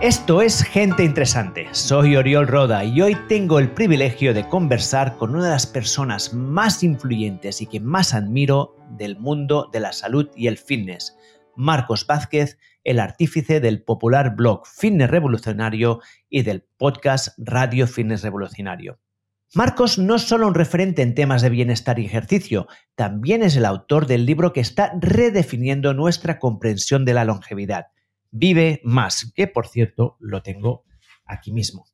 Esto es Gente Interesante. Soy Oriol Roda y hoy tengo el privilegio de conversar con una de las personas más influyentes y que más admiro del mundo de la salud y el fitness, Marcos Vázquez, el artífice del popular blog Fitness Revolucionario y del podcast Radio Fitness Revolucionario. Marcos no es solo un referente en temas de bienestar y ejercicio, también es el autor del libro que está redefiniendo nuestra comprensión de la longevidad Vive Más, que por cierto lo tengo aquí mismo.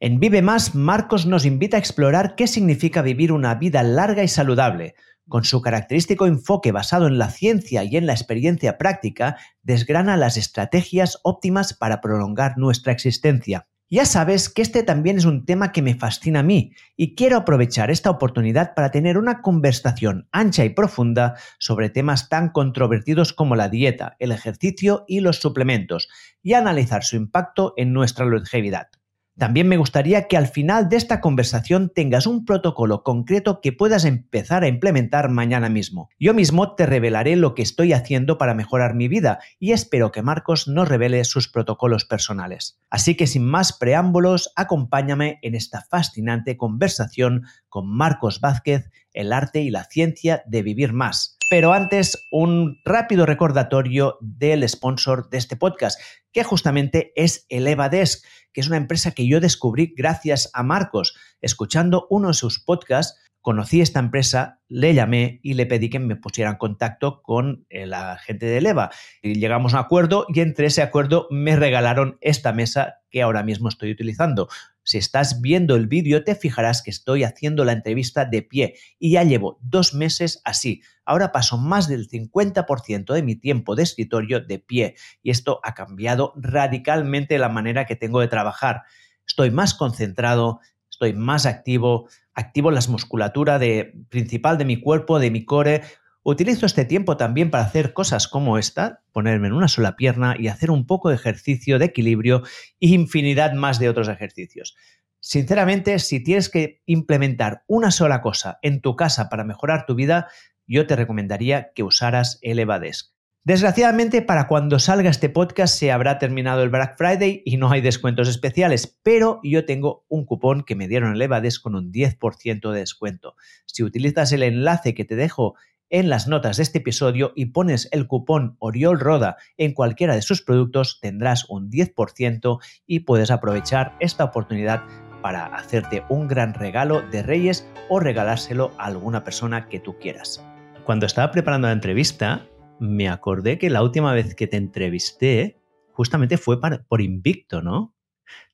En Vive Más, Marcos nos invita a explorar qué significa vivir una vida larga y saludable. Con su característico enfoque basado en la ciencia y en la experiencia práctica, desgrana las estrategias óptimas para prolongar nuestra existencia. Ya sabes que este también es un tema que me fascina a mí y quiero aprovechar esta oportunidad para tener una conversación ancha y profunda sobre temas tan controvertidos como la dieta, el ejercicio y los suplementos y analizar su impacto en nuestra longevidad. También me gustaría que al final de esta conversación tengas un protocolo concreto que puedas empezar a implementar mañana mismo. Yo mismo te revelaré lo que estoy haciendo para mejorar mi vida y espero que Marcos nos revele sus protocolos personales. Así que sin más preámbulos, acompáñame en esta fascinante conversación con Marcos Vázquez, el arte y la ciencia de vivir más. Pero antes, un rápido recordatorio del sponsor de este podcast, que justamente es el Desk, que es una empresa que yo descubrí gracias a Marcos. Escuchando uno de sus podcasts, conocí esta empresa, le llamé y le pedí que me pusiera en contacto con la gente de Eleva. Y llegamos a un acuerdo y entre ese acuerdo me regalaron esta mesa que ahora mismo estoy utilizando. Si estás viendo el vídeo te fijarás que estoy haciendo la entrevista de pie y ya llevo dos meses así. Ahora paso más del 50% de mi tiempo de escritorio de pie y esto ha cambiado radicalmente la manera que tengo de trabajar. Estoy más concentrado, estoy más activo, activo la musculatura de, principal de mi cuerpo, de mi core, Utilizo este tiempo también para hacer cosas como esta, ponerme en una sola pierna y hacer un poco de ejercicio de equilibrio e infinidad más de otros ejercicios. Sinceramente, si tienes que implementar una sola cosa en tu casa para mejorar tu vida, yo te recomendaría que usaras Elevadesk. Desgraciadamente, para cuando salga este podcast se habrá terminado el Black Friday y no hay descuentos especiales, pero yo tengo un cupón que me dieron en Elevadesk con un 10% de descuento. Si utilizas el enlace que te dejo en las notas de este episodio y pones el cupón Oriol Roda en cualquiera de sus productos, tendrás un 10% y puedes aprovechar esta oportunidad para hacerte un gran regalo de Reyes o regalárselo a alguna persona que tú quieras. Cuando estaba preparando la entrevista, me acordé que la última vez que te entrevisté justamente fue por Invicto, ¿no?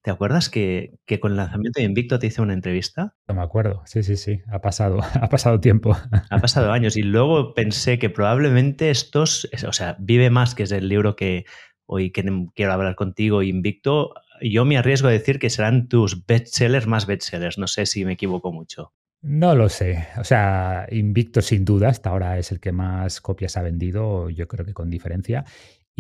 ¿Te acuerdas que, con el lanzamiento de Invicto te hice una entrevista? No me acuerdo, sí, sí, sí, ha pasado, ha pasado tiempo. Ha pasado años y luego pensé que probablemente estos, o sea, Vive Más, que es el libro que hoy quiero hablar contigo, Invicto, yo me arriesgo a decir que serán tus bestsellers más bestsellers, no sé si me equivoco mucho. No lo sé. O sea, Invicto sin duda, hasta ahora es el que más copias ha vendido, yo creo que con diferencia.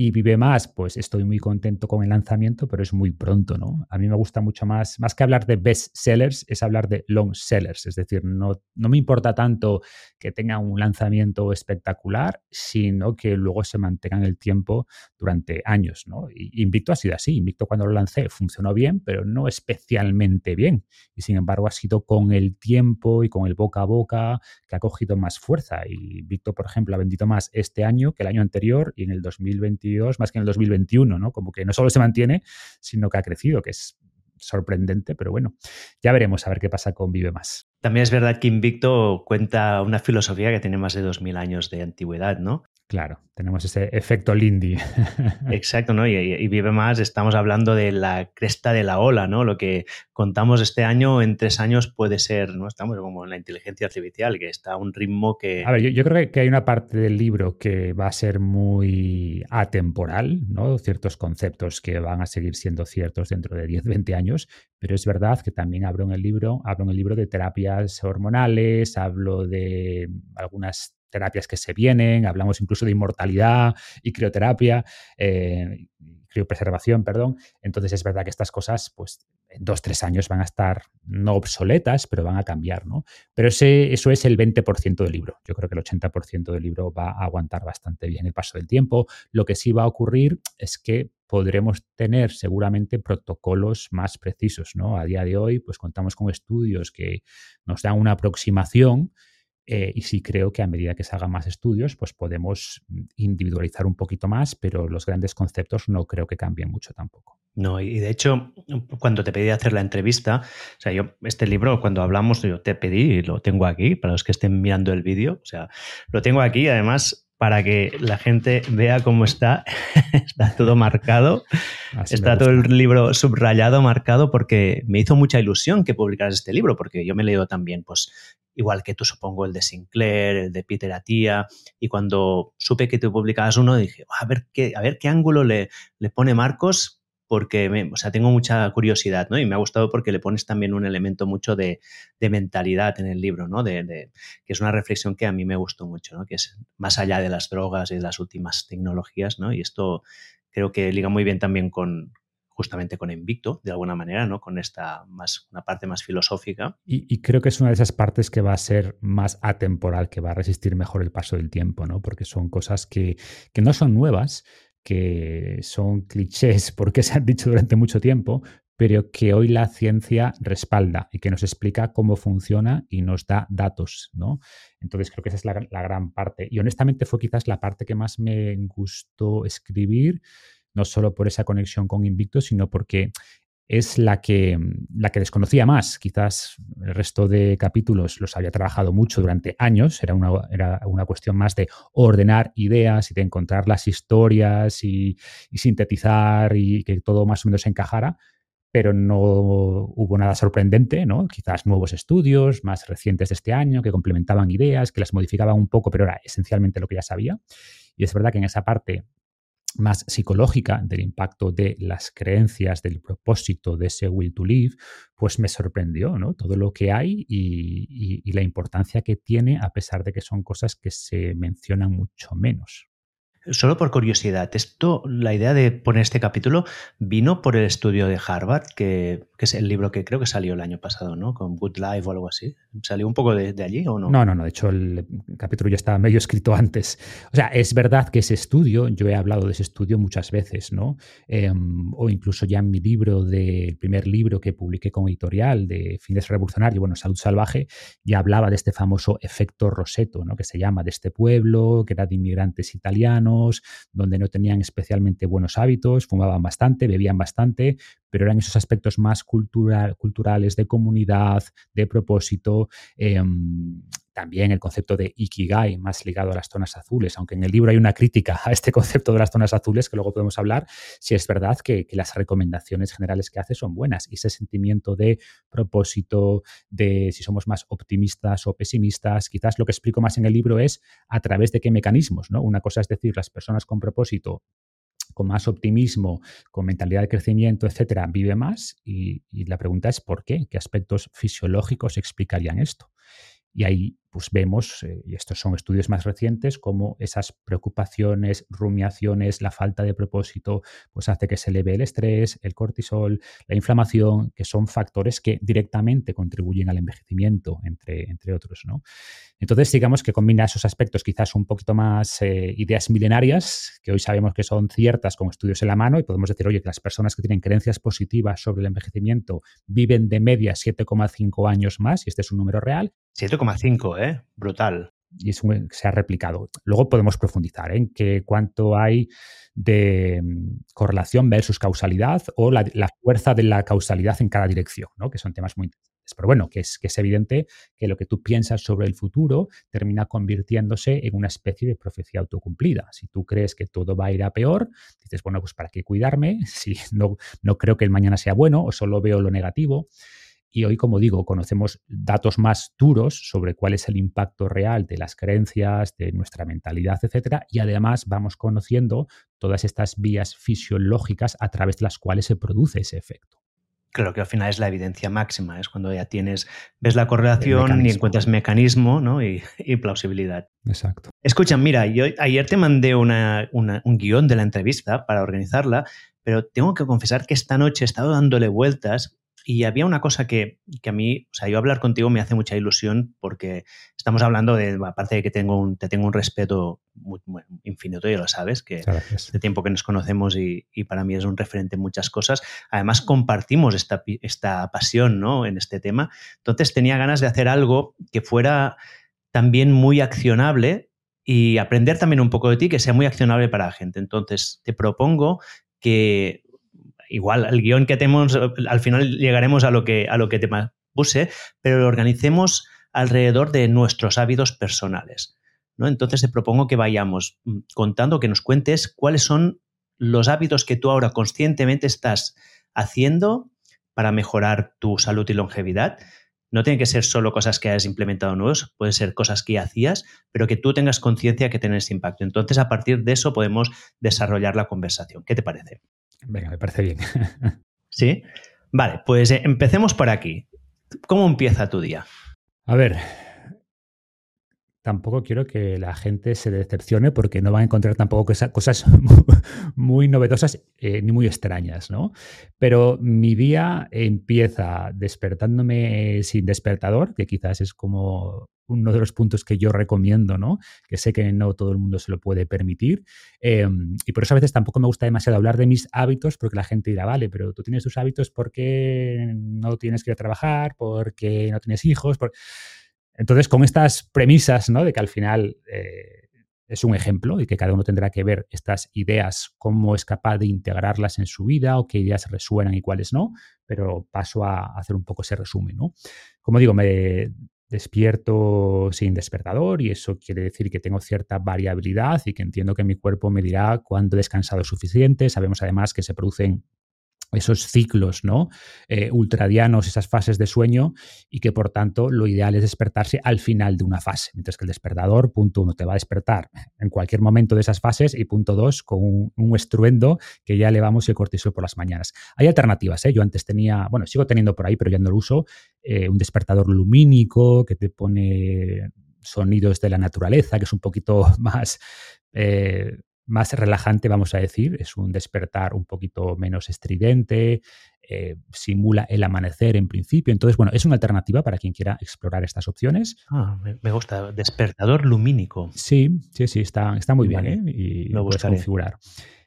Y Vive Más, pues estoy muy contento con el lanzamiento, pero es muy pronto, ¿no? A mí me gusta mucho más, más que hablar de best sellers, es hablar de long sellers, es decir, no, no me importa tanto que tenga un lanzamiento espectacular, sino que luego se mantenga en el tiempo durante años, ¿no? Y Invicto ha sido así, Invicto cuando lo lancé funcionó bien, pero no especialmente bien, y sin embargo ha sido con el tiempo y con el boca a boca que ha cogido más fuerza, y Invicto, por ejemplo, ha vendido más este año que el año anterior y en el 2020 más que en el 2021, ¿no? Como que no solo se mantiene, sino que ha crecido, que es sorprendente, pero bueno, ya veremos a ver qué pasa con Vive Más. También es verdad que Invicto cuenta una filosofía que tiene más de 2.000 años de antigüedad, ¿no? Claro, tenemos ese efecto Lindy. Exacto, ¿no? Y, vive más, estamos hablando de la cresta de la ola, ¿no? Lo que contamos este año en tres años puede ser, ¿no? Estamos como en la inteligencia artificial, que está a un ritmo que... A ver, yo, creo que hay una parte del libro que va a ser muy atemporal, ¿no? Ciertos conceptos que van a seguir siendo ciertos dentro de 10, 20 años, pero es verdad que también hablo en el libro, hablo en el libro de terapias hormonales, hablo de algunas terapias que se vienen, hablamos incluso de inmortalidad y crioterapia, eh, criopreservación, perdón. Entonces es verdad que estas cosas, pues en dos, tres años van a estar no obsoletas, pero van a cambiar, ¿no? Pero ese, eso es el 20% del libro. Yo creo que el 80% del libro va a aguantar bastante bien el paso del tiempo. Lo que sí va a ocurrir es que podremos tener seguramente protocolos más precisos, ¿no? A día de hoy, pues contamos con estudios que nos dan una aproximación eh, y sí creo que a medida que se hagan más estudios, pues podemos individualizar un poquito más, pero los grandes conceptos no creo que cambien mucho tampoco. No, y de hecho, cuando te pedí hacer la entrevista, o sea, yo, este libro, cuando hablamos, yo te pedí y lo tengo aquí, para los que estén mirando el vídeo, o sea, lo tengo aquí, además, para que la gente vea cómo está. está todo marcado. está todo el libro subrayado, marcado, porque me hizo mucha ilusión que publicaras este libro, porque yo me he leído también, pues, igual que tú supongo, el de Sinclair, el de Peter Atia, y cuando supe que tú publicabas uno, dije, a ver qué, a ver qué ángulo le, le pone Marcos porque o sea, tengo mucha curiosidad, ¿no? Y me ha gustado porque le pones también un elemento mucho de, mentalidad en el libro, ¿no? De, que es una reflexión que a mí me gustó mucho, ¿no? Que es más allá de las drogas y de las últimas tecnologías, ¿no? Y esto creo que liga muy bien también con justamente con Invicto, de alguna manera, ¿no? Con esta más, una parte más filosófica. Y, creo que es una de esas partes que va a ser más atemporal, que va a resistir mejor el paso del tiempo, ¿no? Porque son cosas que, que no son nuevas, que son clichés porque se han dicho durante mucho tiempo, pero que hoy la ciencia respalda y que nos explica cómo funciona y nos da datos, ¿no? Entonces creo que esa es la, la gran parte. Y honestamente fue quizás la parte que más me gustó escribir, no solo por esa conexión con Invicto, sino porque es la que, la que desconocía más. Quizás el resto de capítulos los había trabajado mucho durante años, era una, era una cuestión más de ordenar ideas y de encontrar las historias y, sintetizar y que todo más o menos encajara, pero no hubo nada sorprendente, ¿no? Quizás nuevos estudios más recientes de este año que complementaban ideas, que las modificaban un poco, pero era esencialmente lo que ya sabía. Y es verdad que en esa parte más psicológica del impacto de las creencias, del propósito de ese will to live, pues me sorprendió, ¿no? Todo lo que hay y, y la importancia que tiene, a pesar de que son cosas que se mencionan mucho menos. Solo por curiosidad, esto, la idea de poner este capítulo vino por el estudio de Harvard, que, es el libro que creo que salió el año pasado, ¿no? Con Good Life o algo así. ¿Salió un poco de, allí o no? No, no, no. De hecho, el capítulo ya estaba medio escrito antes. O sea, es verdad que ese estudio, yo he hablado de ese estudio muchas veces, ¿no? Em, o incluso ya en mi libro, del primer libro que publiqué con editorial de Fines Revolucionarios, bueno, Salud Salvaje, ya hablaba de este famoso efecto Roseto, ¿no? Que se llama de este pueblo, que era de inmigrantes italianos donde no tenían especialmente buenos hábitos, fumaban bastante, bebían bastante, pero eran esos aspectos más culturales, de comunidad, de propósito. Em, también el concepto de Ikigai, más ligado a las zonas azules, aunque en el libro hay una crítica a este concepto de las zonas azules, que luego podemos hablar, si es verdad que, las recomendaciones generales que hace son buenas. Y ese sentimiento de propósito, de si somos más optimistas o pesimistas, quizás lo que explico más en el libro es a través de qué mecanismos. ¿no? Una cosa es decir, las personas con propósito con más optimismo, con mentalidad de crecimiento, etcétera, vive más? Y, y, la pregunta es ¿por qué? ¿Qué aspectos fisiológicos explicarían esto? Y ahí pues vemos, eh, y estos son estudios más recientes, cómo esas preocupaciones, rumiaciones, la falta de propósito, pues hace que se eleve el estrés, el cortisol, la inflamación, que son factores que directamente contribuyen al envejecimiento, entre, entre otros. ¿no? Entonces, digamos que combina esos aspectos quizás un poquito más eh, ideas milenarias, que hoy sabemos que son ciertas con estudios en la mano, y podemos decir, oye, que las personas que tienen creencias positivas sobre el envejecimiento viven de media 7,5 años más, y este es un número real. 7,5, ¿eh? Brutal. Y eso se ha replicado. Luego podemos profundizar en que cuánto hay de mm, correlación versus causalidad o la, fuerza de la causalidad en cada dirección, ¿no? que son temas muy interesantes. Pero bueno, que es, que es evidente que lo que tú piensas sobre el futuro termina convirtiéndose en una especie de profecía autocumplida. Si tú crees que todo va a ir a peor, dices, bueno, pues ¿para qué cuidarme? Si no, no creo que el mañana sea bueno o solo veo lo negativo. Y hoy, como digo, conocemos datos más duros sobre cuál es el impacto real de las creencias, de nuestra mentalidad, etcétera, y además vamos conociendo todas estas vías fisiológicas a través de las cuales se produce ese efecto. Claro que al final es la evidencia máxima, es cuando ya tienes, ves la correlación y encuentras mecanismo ¿no? y, plausibilidad. Exacto. Escucha, mira, yo ayer te mandé una, un guion de la entrevista para organizarla, pero tengo que confesar que esta noche he estado dándole vueltas y había una cosa que, a mí, o sea, yo hablar contigo me hace mucha ilusión porque estamos hablando de, aparte de que tengo un, te tengo un respeto muy, infinito, ya lo sabes, que hace tiempo que nos conocemos y, para mí es un referente en muchas cosas. Además, compartimos esta, esta pasión ¿no? en este tema. Entonces tenía ganas de hacer algo que fuera también muy accionable y aprender también un poco de ti, que sea muy accionable para la gente. Entonces, te propongo que igual el guion que tenemos, al final llegaremos a lo que, a lo que te puse, pero lo organicemos alrededor de nuestros hábitos personales. ¿no? Entonces te propongo que vayamos mm, contando, que nos cuentes cuáles son los hábitos que tú ahora conscientemente estás haciendo para mejorar tu salud y longevidad. No tienen que ser solo cosas que hayas implementado nuevos, pueden ser cosas que ya hacías, pero que tú tengas conciencia que ese impacto. Entonces, a partir de eso podemos desarrollar la conversación. ¿Qué te parece? Venga, me parece bien. ¿Sí? Vale, pues eh, empecemos por aquí. ¿Cómo empieza tu día? A ver, tampoco quiero que la gente se decepcione porque no va a encontrar tampoco cosas muy novedosas eh, ni muy extrañas, ¿no? Pero mi día empieza despertándome sin despertador, que quizás es como uno de los puntos que yo recomiendo, ¿no? Que sé que no todo el mundo se lo puede permitir. Em, y por eso a veces tampoco me gusta demasiado hablar de mis hábitos, porque la gente dirá, vale, pero tú tienes tus hábitos porque no tienes que ir a trabajar, porque no tienes hijos. Entonces, con estas premisas, ¿no? De que al final eh, es un ejemplo y que cada uno tendrá que ver estas ideas, cómo es capaz de integrarlas en su vida o qué ideas resuenan y cuáles no, pero paso a hacer un poco ese resumen, ¿no? Como digo, me despierto sin despertador y eso quiere decir que tengo cierta variabilidad y que entiendo que mi cuerpo me dirá cuándo he descansado suficiente. Sabemos además que se producen esos ciclos ¿no? Eh, ultradianos, esas fases de sueño, y que por tanto lo ideal es despertarse al final de una fase, mientras que el despertador, punto uno, te va a despertar en cualquier momento de esas fases, y punto dos, con un, estruendo que ya elevamos el cortisol por las mañanas. Hay alternativas, ¿eh? yo antes tenía, bueno, sigo teniendo por ahí, pero ya no lo uso, eh, un despertador lumínico que te pone sonidos de la naturaleza, que es un poquito más más relajante, vamos a decir. Es un despertar un poquito menos estridente, eh, simula el amanecer en principio. Entonces, bueno, es una alternativa para quien quiera explorar estas opciones. Ah, me gusta. Despertador lumínico. Sí, sí, sí, está, está muy bien ¿eh? y lo puedes configurar.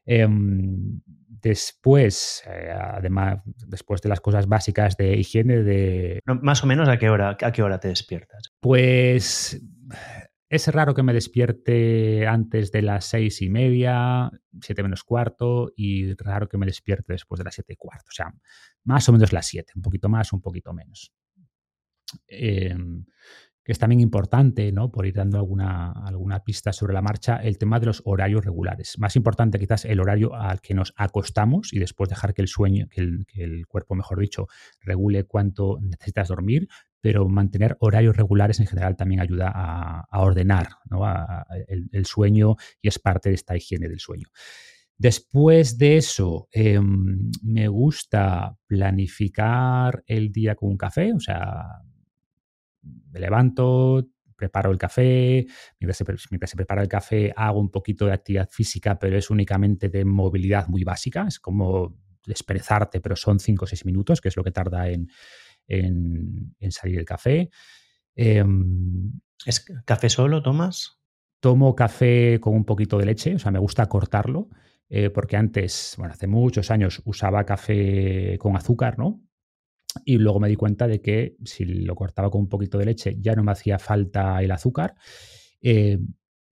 Em, después, eh, además, después de las cosas básicas de higiene, de... más o menos a qué hora, a qué hora te despiertas. Pues es raro que me despierte antes de las seis y media, siete menos cuarto, y raro que me despierte después de las siete y cuarto. O sea, más o menos las siete, un poquito más, un poquito menos. Em, que es también importante, ¿no? Por ir dando alguna, alguna pista sobre la marcha, el tema de los horarios regulares. Más importante quizás el horario al que nos acostamos y después dejar que el sueño, que el, que el cuerpo, mejor dicho, regule cuánto necesitas dormir, pero mantener horarios regulares en general también ayuda a, ordenar el, sueño y es parte de esta higiene del sueño. Después de eso, em, me gusta planificar el día con un café, o sea, me levanto, preparo el café, mientras se, mientras se, prepara el café hago un poquito de actividad física, pero es únicamente de movilidad muy básica, es como desperezarte, pero son 5 o 6 minutos, que es lo que tarda en, en, salir el café. Em, ¿Es café solo tomas? Tomo café con un poquito de leche, o sea, me gusta cortarlo, eh, porque antes, bueno, hace muchos años usaba café con azúcar, ¿no? Y luego me di cuenta de que si lo cortaba con un poquito de leche ya no me hacía falta el azúcar. Eh,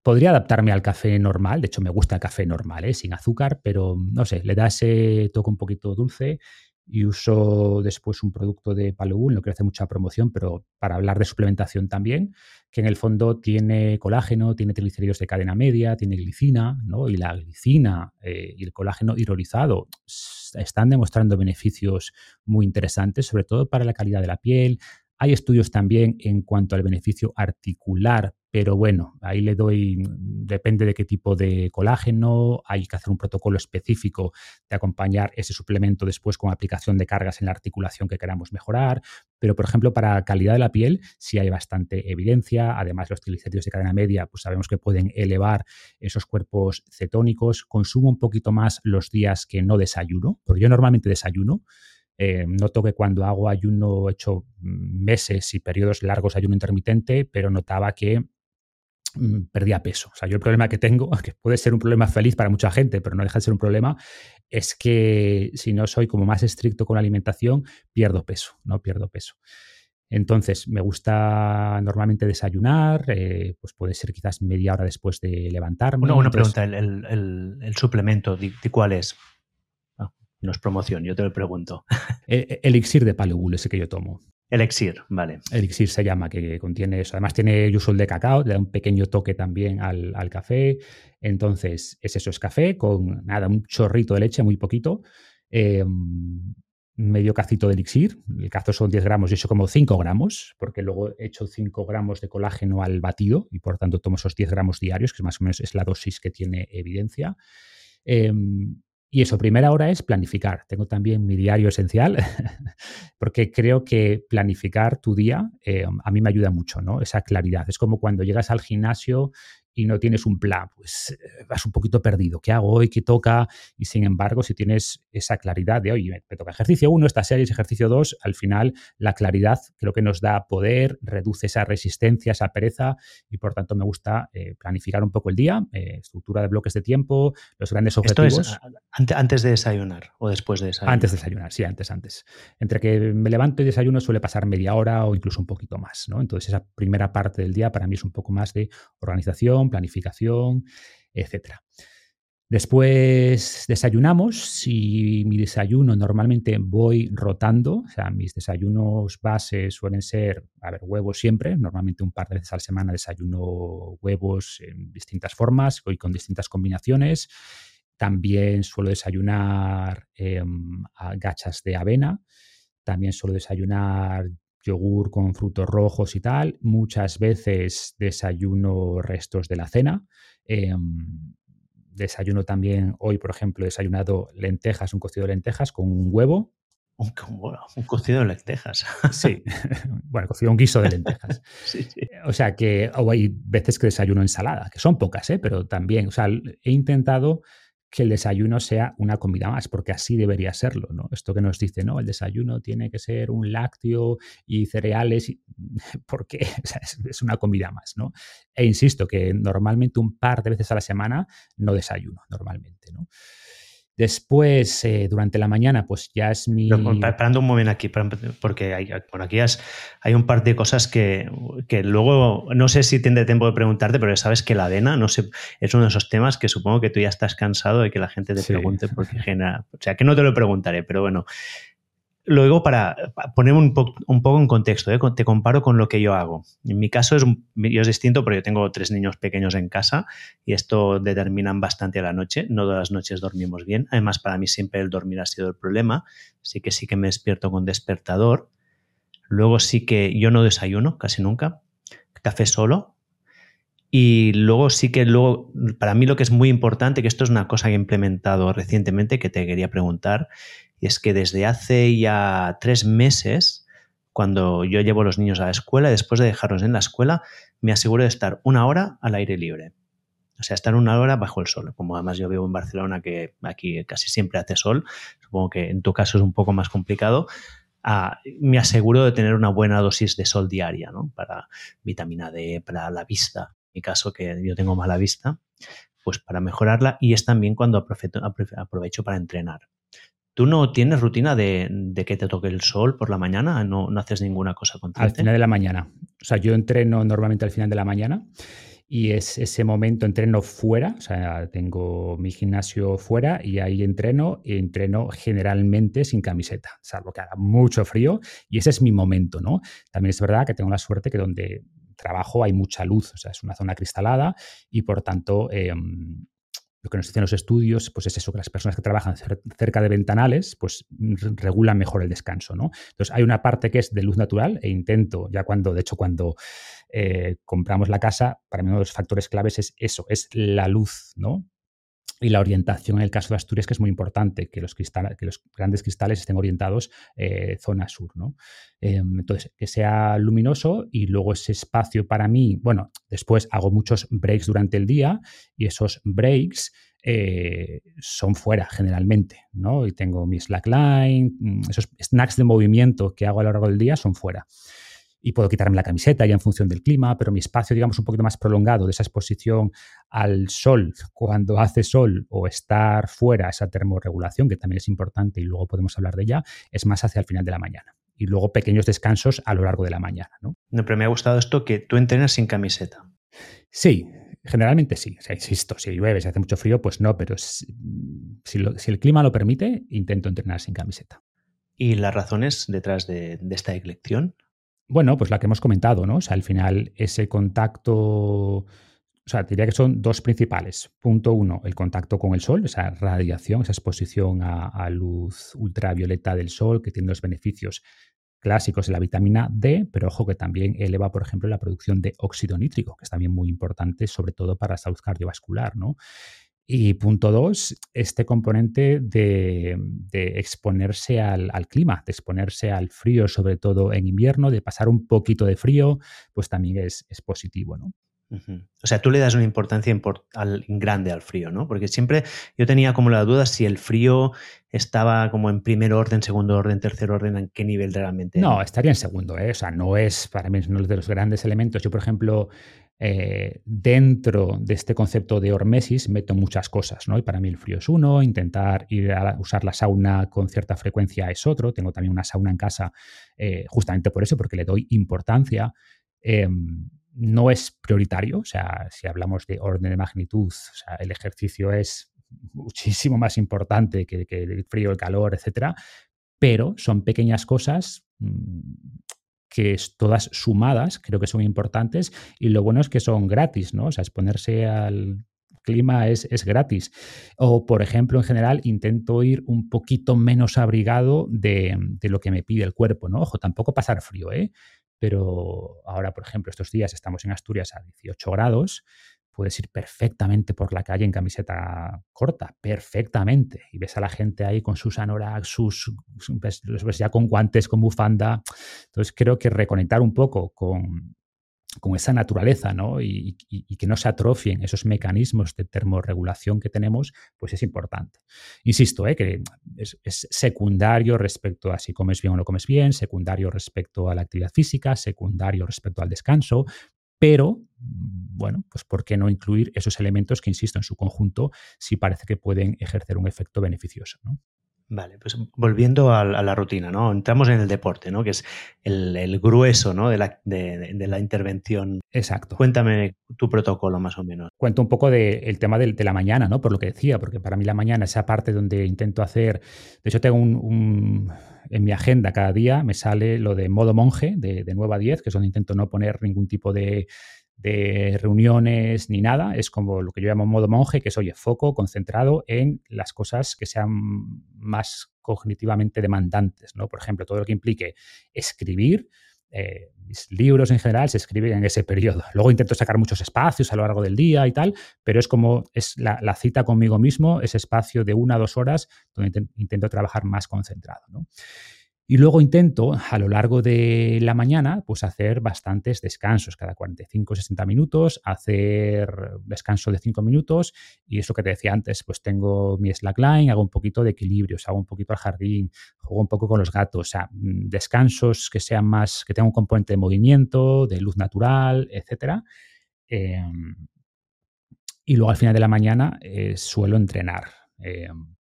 podría adaptarme al café normal, de hecho me gusta el café normal, ¿eh? sin azúcar, pero no sé, le da ese toque un poquito dulce y uso después un producto de Paloul, no quiero hacer mucha promoción, pero para hablar de suplementación también, que en el fondo tiene colágeno, tiene triglicéridos de cadena media, tiene glicina, ¿no? Y la glicina eh, y el colágeno hidrolizado están demostrando beneficios muy interesantes, sobre todo para la calidad de la piel, hay estudios también en cuanto al beneficio articular, pero bueno, ahí le doy, depende de qué tipo de colágeno, hay que hacer un protocolo específico de acompañar ese suplemento después con aplicación de cargas en la articulación que queramos mejorar, pero por ejemplo para calidad de la piel sí hay bastante evidencia, además los triglicéridos de cadena media pues sabemos que pueden elevar esos cuerpos cetónicos, consumo un poquito más los días que no desayuno, porque yo normalmente desayuno, Eh, noto que cuando hago ayuno, he hecho meses y periodos largos de ayuno intermitente, pero notaba que mm, perdía peso. O sea, yo el problema que tengo, que puede ser un problema feliz para mucha gente, pero no deja de ser un problema, es que si no soy como más estricto con la alimentación, pierdo peso, ¿no? Pierdo peso. Entonces, me gusta normalmente desayunar, eh, pues puede ser quizás media hora después de levantarme. Una, pregunta, ¿el, suplemento de, cuál es? No es promoción, yo te lo pregunto. El, e, elixir de Paleobul, ese que yo tomo. Elixir, vale. Elixir se llama, que contiene eso. Además tiene yusul de cacao, le da un pequeño toque también al, café. Entonces, es eso, es café con nada, un chorrito de leche, muy poquito. Em, medio cacito de elixir. El cazo son 10 gramos, yo hecho como 5 gramos, porque luego he hecho 5 gramos de colágeno al batido y por tanto tomo esos 10 gramos diarios, que más o menos es la dosis que tiene evidencia. Em, y eso, primera hora es planificar. Tengo también mi diario esencial, porque creo que planificar tu día em, a mí me ayuda mucho, ¿no? Esa claridad. Es como cuando llegas al gimnasio y no tienes un plan, pues eh, vas un poquito perdido. ¿Qué hago hoy? ¿Qué toca? Y sin embargo, si tienes esa claridad de, oye, me toca ejercicio 1, esta serie es ejercicio 2, al final la claridad creo que nos da poder, reduce esa resistencia, esa pereza y por tanto me gusta eh, planificar un poco el día, eh, estructura de bloques de tiempo, los grandes objetivos. Esto es antes de desayunar o después de desayunar. Antes de desayunar, sí, antes, antes. Entre que me levanto y desayuno suele pasar media hora o incluso un poquito más, ¿no? Entonces esa primera parte del día para mí es un poco más de organización planificación, etcétera. Después desayunamos y mi desayuno normalmente voy rotando, o sea, mis desayunos bases suelen ser, a ver, huevos siempre, normalmente un par de veces a la semana desayuno huevos en distintas formas, y con distintas combinaciones. También suelo desayunar em, gachas de avena, también suelo desayunar yogur con frutos rojos y tal. Muchas veces desayuno restos de la cena. Em, desayuno también, hoy por ejemplo, he desayunado lentejas, un cocido de lentejas con un huevo. Un, cocido de lentejas. Sí, bueno, cocido un guiso de lentejas. O sea que hay veces que desayuno ensalada, que son pocas, ¿eh? pero también, o sea, he intentado que el desayuno sea una comida más, porque así debería serlo, ¿no? Esto que nos dice, no, el desayuno tiene que ser un lácteo y cereales, porque es, una comida más, ¿no? E insisto que normalmente un par de veces a la semana no desayuno, normalmente, ¿no? Después, eh, durante la mañana, pues ya es mi. Esperando un momento aquí, porque hay, por aquí hay un par de cosas que, luego no sé si tiene tiempo de preguntarte, pero sabes que la avena, no sé, es uno de esos temas que supongo que tú ya estás cansado de que la gente te pregunte, porque genera. O sea, que no te lo preguntaré, pero bueno, Luego, para poner un, poco en contexto, ¿eh? te comparo con lo que yo hago. En mi caso es, yo es distinto porque yo tengo tres niños pequeños en casa y esto determinan bastante la noche. No todas las noches dormimos bien. Además, para mí siempre el dormir ha sido el problema. Así que sí que me despierto con despertador. Luego sí que yo no desayuno casi nunca. Café solo. Y luego sí que luego, para mí lo que es muy importante, que esto es una cosa que he implementado recientemente que te quería preguntar, y es que desde hace ya tres meses, cuando yo llevo a los niños a la escuela, después de dejarlos en la escuela, me aseguro de estar una hora al aire libre. O sea, estar una hora bajo el sol. Como además yo vivo en Barcelona, que aquí casi siempre hace sol, supongo que en tu caso es un poco más complicado. Ah, me aseguro de tener una buena dosis de sol diaria, ¿no? Para vitamina D, para la vista. En mi caso, que yo tengo mala vista, pues para mejorarla. Y es también cuando aprovecho para entrenar. ¿Tú no tienes rutina de, que te toque el sol por la mañana? ¿No, no haces ninguna cosa contra Al final de la mañana. O sea, yo entreno normalmente al final de la mañana y es ese momento entreno fuera, o sea, tengo mi gimnasio fuera y ahí entreno y entreno generalmente sin camiseta, salvo que haga mucho frío y ese es mi momento, ¿no? También es verdad que tengo la suerte que donde trabajo hay mucha luz, o sea, es una zona cristalada y por tanto em, lo que nos dicen los estudios, pues es eso, que las personas que trabajan cerca de ventanales, pues regulan mejor el descanso, ¿no? Entonces hay una parte que es de luz natural e intento, ya cuando, de hecho, cuando eh, compramos la casa, para mí uno de los factores claves es eso, es la luz, ¿no? Y la orientación en el caso de Asturias, que es muy importante, que los, que los grandes cristales estén orientados eh, zona sur. ¿no? Em, entonces, que sea luminoso y luego ese espacio para mí, bueno, después hago muchos breaks durante el día y esos breaks eh, son fuera generalmente, ¿no? Y tengo mi slackline, mm, esos snacks de movimiento que hago a lo largo del día son fuera. Y puedo quitarme la camiseta ya en función del clima, pero mi espacio, digamos, un poquito más prolongado de esa exposición al sol cuando hace sol o estar fuera, esa termorregulación, que también es importante y luego podemos hablar de ella, es más hacia el final de la mañana. Y luego pequeños descansos a lo largo de la mañana, ¿no? No, pero me ha gustado esto que tú entrenas sin camiseta. Sí, generalmente sí. O sea, insisto, si llueve, si hace mucho frío, pues no, pero si, el clima lo permite, intento entrenar sin camiseta. ¿Y las razones detrás de, esta elección? Bueno, pues la que hemos comentado, ¿no? O sea, al final ese contacto, o sea, diría que son dos principales. Punto uno, el contacto con el sol, esa radiación, esa exposición a, luz ultravioleta del sol que tiene los beneficios clásicos de la vitamina D, pero ojo que también eleva, por ejemplo, la producción de óxido nítrico, que es también muy importante, sobre todo para la salud cardiovascular, ¿no? Y punto dos, este componente de, exponerse al, clima, de exponerse al frío, sobre todo en invierno, de pasar un poquito de frío, pues también es, es positivo, ¿no? O sea, tú le das una importancia grande al frío, ¿no? Porque siempre yo tenía como la duda si el frío estaba como en primer orden, segundo orden, tercer orden, en qué nivel realmente. No, estaría en segundo, ¿eh? O sea, no es, para mí, uno de los grandes elementos. Yo, por ejemplo, eh, dentro de este concepto de hormesis meto muchas cosas, ¿no? Y para mí el frío es uno, intentar ir a usar la sauna con cierta frecuencia es otro. Tengo también una sauna en casa eh, justamente por eso, porque le doy importancia. Em, no es prioritario, o sea, si hablamos de orden de magnitud, o sea, el ejercicio es muchísimo más importante que, el frío, el calor, etcétera, pero son pequeñas cosas mm, que todas sumadas creo que son importantes y lo bueno es que son gratis, ¿no? O sea, exponerse al clima es, gratis. O, por ejemplo, en general, intento ir un poquito menos abrigado de, de, lo que me pide el cuerpo, ¿no? Ojo, tampoco pasar frío, ¿eh? pero ahora, por ejemplo, estos días estamos en Asturias a 18 grados, puedes ir perfectamente por la calle en camiseta corta, perfectamente. Y ves a la gente ahí con sus anoraks, sus, ves ya con guantes, con bufanda. Entonces creo que reconectar un poco con, con esa naturaleza, ¿no? Y, que no se atrofien esos mecanismos de termorregulación que tenemos, pues es importante. Insisto, ¿eh? que es, secundario respecto a si comes bien o no comes bien, secundario respecto a la actividad física, secundario respecto al descanso, pero, bueno, pues ¿por qué no incluir esos elementos que, insisto, en su conjunto sí parece que pueden ejercer un efecto beneficioso. Vale, pues volviendo a, la rutina, ¿no? Entramos en el deporte, ¿no? Que es el, grueso, ¿no? De la, intervención. Exacto. Cuéntame tu protocolo, más o menos. Cuento un poco del tema de, la mañana, ¿no? Por lo que decía, porque para mí la mañana, esa parte donde intento hacer. De hecho, tengo un, en mi agenda cada día me sale lo de modo monje, de, de 9 a 10, que es donde intento no poner ningún tipo de de reuniones ni nada, es como lo que yo llamo modo monje, que es, oye, foco concentrado en las cosas que sean más cognitivamente demandantes, ¿no? Por ejemplo, todo lo que implique escribir, eh, mis libros en general se escriben en ese periodo. Luego intento sacar muchos espacios a lo largo del día y tal, pero es como es la, cita conmigo mismo, ese espacio de una o dos horas donde intento trabajar más concentrado, ¿no? Y luego intento a lo largo de la mañana pues hacer bastantes descansos, cada 45 60 minutos, hacer descanso de 5 minutos y eso que te decía antes, pues tengo mi slackline, hago un poquito de equilibrio, hago un poquito al jardín, juego un poco con los gatos, o sea, mm, descansos que sean más, que tengan un componente de movimiento, de luz natural, etcétera. Em, y luego al final de la mañana eh, suelo entrenar. Em,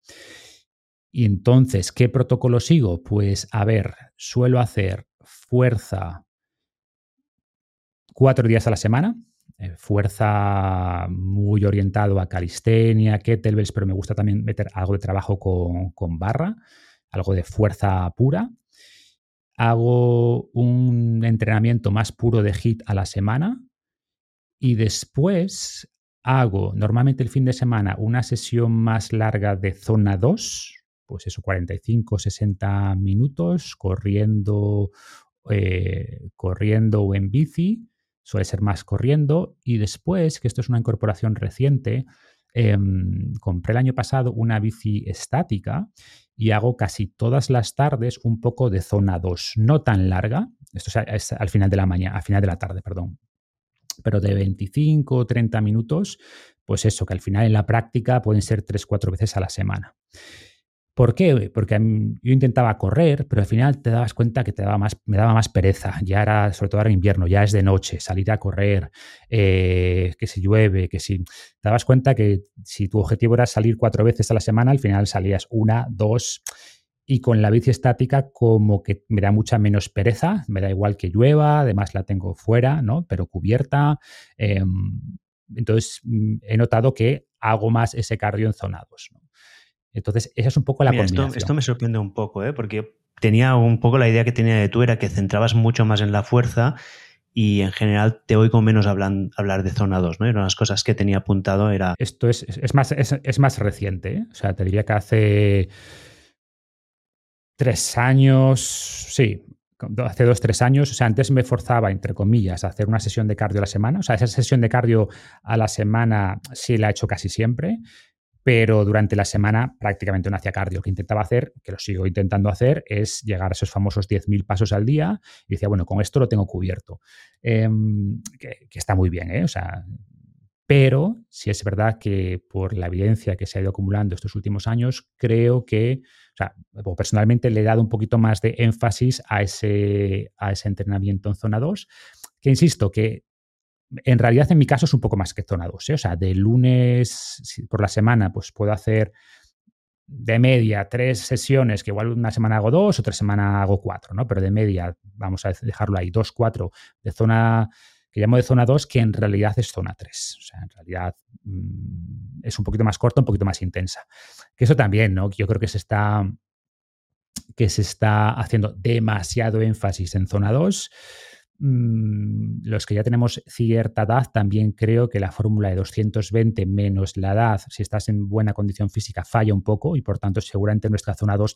y entonces, ¿qué protocolo sigo? Pues, a ver, suelo hacer fuerza cuatro días a la semana, eh, fuerza muy orientado a calistenia, kettlebells, pero me gusta también meter algo de trabajo con, con barra, algo de fuerza pura. Hago un entrenamiento más puro de HIT a la semana y después hago normalmente el fin de semana una sesión más larga de zona 2, pues eso, 45, 60 minutos corriendo, eh, corriendo o en bici, suele ser más corriendo, y después, que esto es una incorporación reciente, em, compré el año pasado una bici estática y hago casi todas las tardes un poco de zona 2, no tan larga, esto es al final de la mañana, al final de la tarde, perdón, pero de 25 o 30 minutos, pues eso, que al final en la práctica pueden ser 3-4 veces a la semana. ¿Por qué? Porque yo intentaba correr, pero al final te dabas cuenta que te daba más, me daba más pereza. Ya era, sobre todo ahora en invierno, ya es de noche, salir a correr, eh, que si llueve, que si. Te dabas cuenta que si tu objetivo era salir cuatro veces a la semana, al final salías una, dos. Y con la bici estática, como que me da mucha menos pereza, me da igual que llueva, además la tengo fuera, ¿no? Pero cubierta. Em, entonces mm, he notado que hago más ese cardio en zonados. ¿no? Entonces, esa es un poco la Mira, esto, me sorprende un poco, ¿eh? porque tenía un poco la idea que tenía de tú era que centrabas mucho más en la fuerza y en general te oigo menos hablar de zona 2, ¿no? Y una de las cosas que tenía apuntado era... Esto es, es más, es, más reciente, ¿eh? o sea, te diría que hace tres años, sí, hace dos, tres años, o sea, antes me forzaba, entre comillas, a hacer una sesión de cardio a la semana, o sea, esa sesión de cardio a la semana sí la he hecho casi siempre, pero durante la semana prácticamente no hacía cardio. Lo que intentaba hacer, que lo sigo intentando hacer, es llegar a esos famosos 10.000 pasos al día y decía, bueno, con esto lo tengo cubierto. Em, que, está muy bien, ¿eh? O sea, pero sí es verdad que por la evidencia que se ha ido acumulando estos últimos años, creo que, o sea, personalmente le he dado un poquito más de énfasis a ese, a ese entrenamiento en zona 2, que insisto, que en realidad, en mi caso es un poco más que zona 2. ¿eh? O sea, de lunes por la semana, pues puedo hacer de media tres sesiones, que igual una semana hago dos, otra semana hago cuatro, ¿no? Pero de media, vamos a dejarlo ahí, dos, cuatro, de zona que llamo de zona 2, que en realidad es zona 3. O sea, en realidad mm, es un poquito más corta, un poquito más intensa. Que eso también, ¿no? Yo creo que se está que se está haciendo demasiado énfasis en zona 2 Mm, los que ya tenemos cierta edad, también creo que la fórmula de 220 menos la edad, si estás en buena condición física, falla un poco y por tanto seguramente nuestra zona 2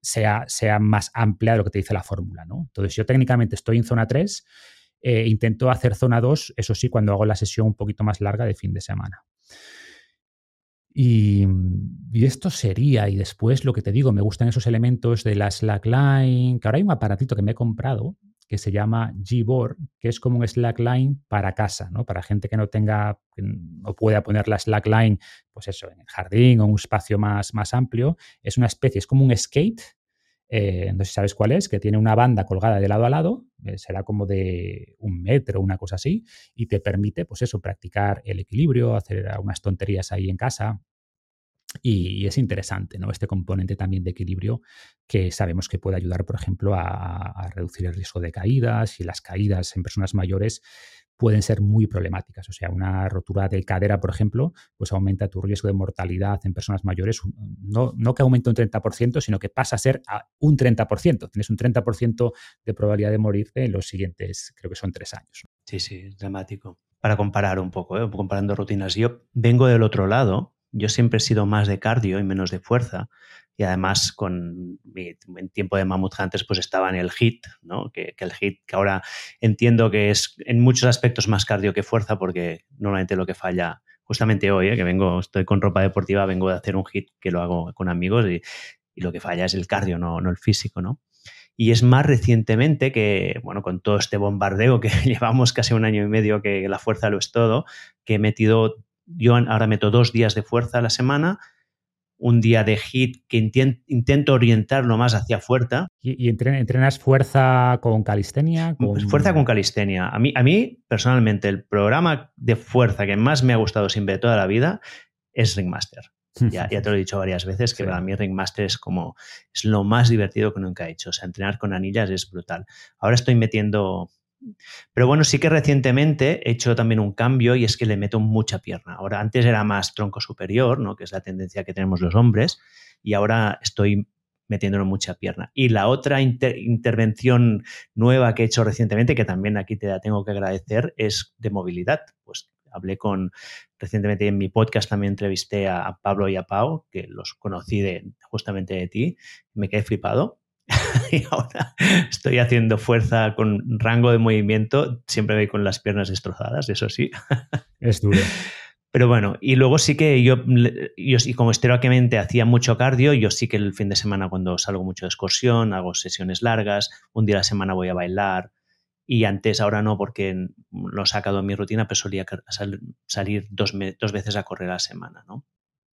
sea, sea más amplia de lo que te dice la fórmula. ¿no? Entonces yo técnicamente estoy en zona 3, eh, intento hacer zona 2, eso sí, cuando hago la sesión un poquito más larga de fin de semana. Y, y, esto sería, y después lo que te digo, me gustan esos elementos de la slackline, que ahora hay un aparatito que me he comprado, que se llama Gboard, que es como un slackline para casa, ¿no? Para gente que no tenga o pueda poner la slackline, pues eso, en el jardín o un espacio más, más amplio. Es una especie, es como un skate, eh, no sé si sabes cuál es, que tiene una banda colgada de lado a lado, eh, será como de un metro, una cosa así, y te permite, pues eso, practicar el equilibrio, hacer unas tonterías ahí en casa, y, es interesante, ¿no? Este componente también de equilibrio que sabemos que puede ayudar, por ejemplo, a, reducir el riesgo de caídas y las caídas en personas mayores pueden ser muy problemáticas. O sea, una rotura de cadera, por ejemplo, pues aumenta tu riesgo de mortalidad en personas mayores. No, no que aumente un 30%, sino que pasa a ser a un 30%. Tienes un 30% de probabilidad de morirte en los siguientes, creo que son tres años. Sí, sí, es dramático. Para comparar un poco, ¿eh? comparando rutinas. Yo vengo del otro lado, yo siempre he sido más de cardio y menos de fuerza. Y además, con mi en tiempo de Mammoth Hunters, pues estaba en el HIT, ¿no? Que, el HIT, que ahora entiendo que es en muchos aspectos más cardio que fuerza, porque normalmente lo que falla, justamente hoy, ¿eh? que vengo, estoy con ropa deportiva, vengo de hacer un HIT que lo hago con amigos y, lo que falla es el cardio, no, no el físico, ¿no? Y es más recientemente que, bueno, con todo este bombardeo que llevamos casi un año y medio, que la fuerza lo es todo, que he metido yo ahora meto dos días de fuerza a la semana, un día de hit que intento orientarlo más hacia fuerza. ¿Y, entrenas fuerza con calistenia? Pues fuerza con calistenia. A mí, a mí, personalmente, el programa de fuerza que más me ha gustado siempre de toda la vida es Ringmaster. Ya, ya, te lo he dicho varias veces que para mí Ringmaster es como es lo más divertido que nunca he hecho. O sea, entrenar con anillas es brutal. Ahora estoy metiendo pero bueno, sí que recientemente he hecho también un cambio y es que le meto mucha pierna. Ahora, antes era más tronco superior, ¿no? que es la tendencia que tenemos los hombres, y ahora estoy metiéndolo mucha pierna. Y la otra intervención nueva que he hecho recientemente, que también aquí te la tengo que agradecer, es de movilidad. Pues hablé con, recientemente en mi podcast también entrevisté a, Pablo y a Pau, que los conocí de, justamente de ti, me quedé flipado y ahora estoy haciendo fuerza con rango de movimiento, siempre voy con las piernas destrozadas, eso sí. Es duro. Pero bueno, y luego sí que yo, yo y como esteroquemente hacía mucho cardio, yo sí que el fin de semana cuando salgo mucho de excursión, hago sesiones largas, un día a la semana voy a bailar y antes, ahora no, porque lo he sacado en mi rutina, pero solía salir dos, dos veces a correr a la semana, ¿no?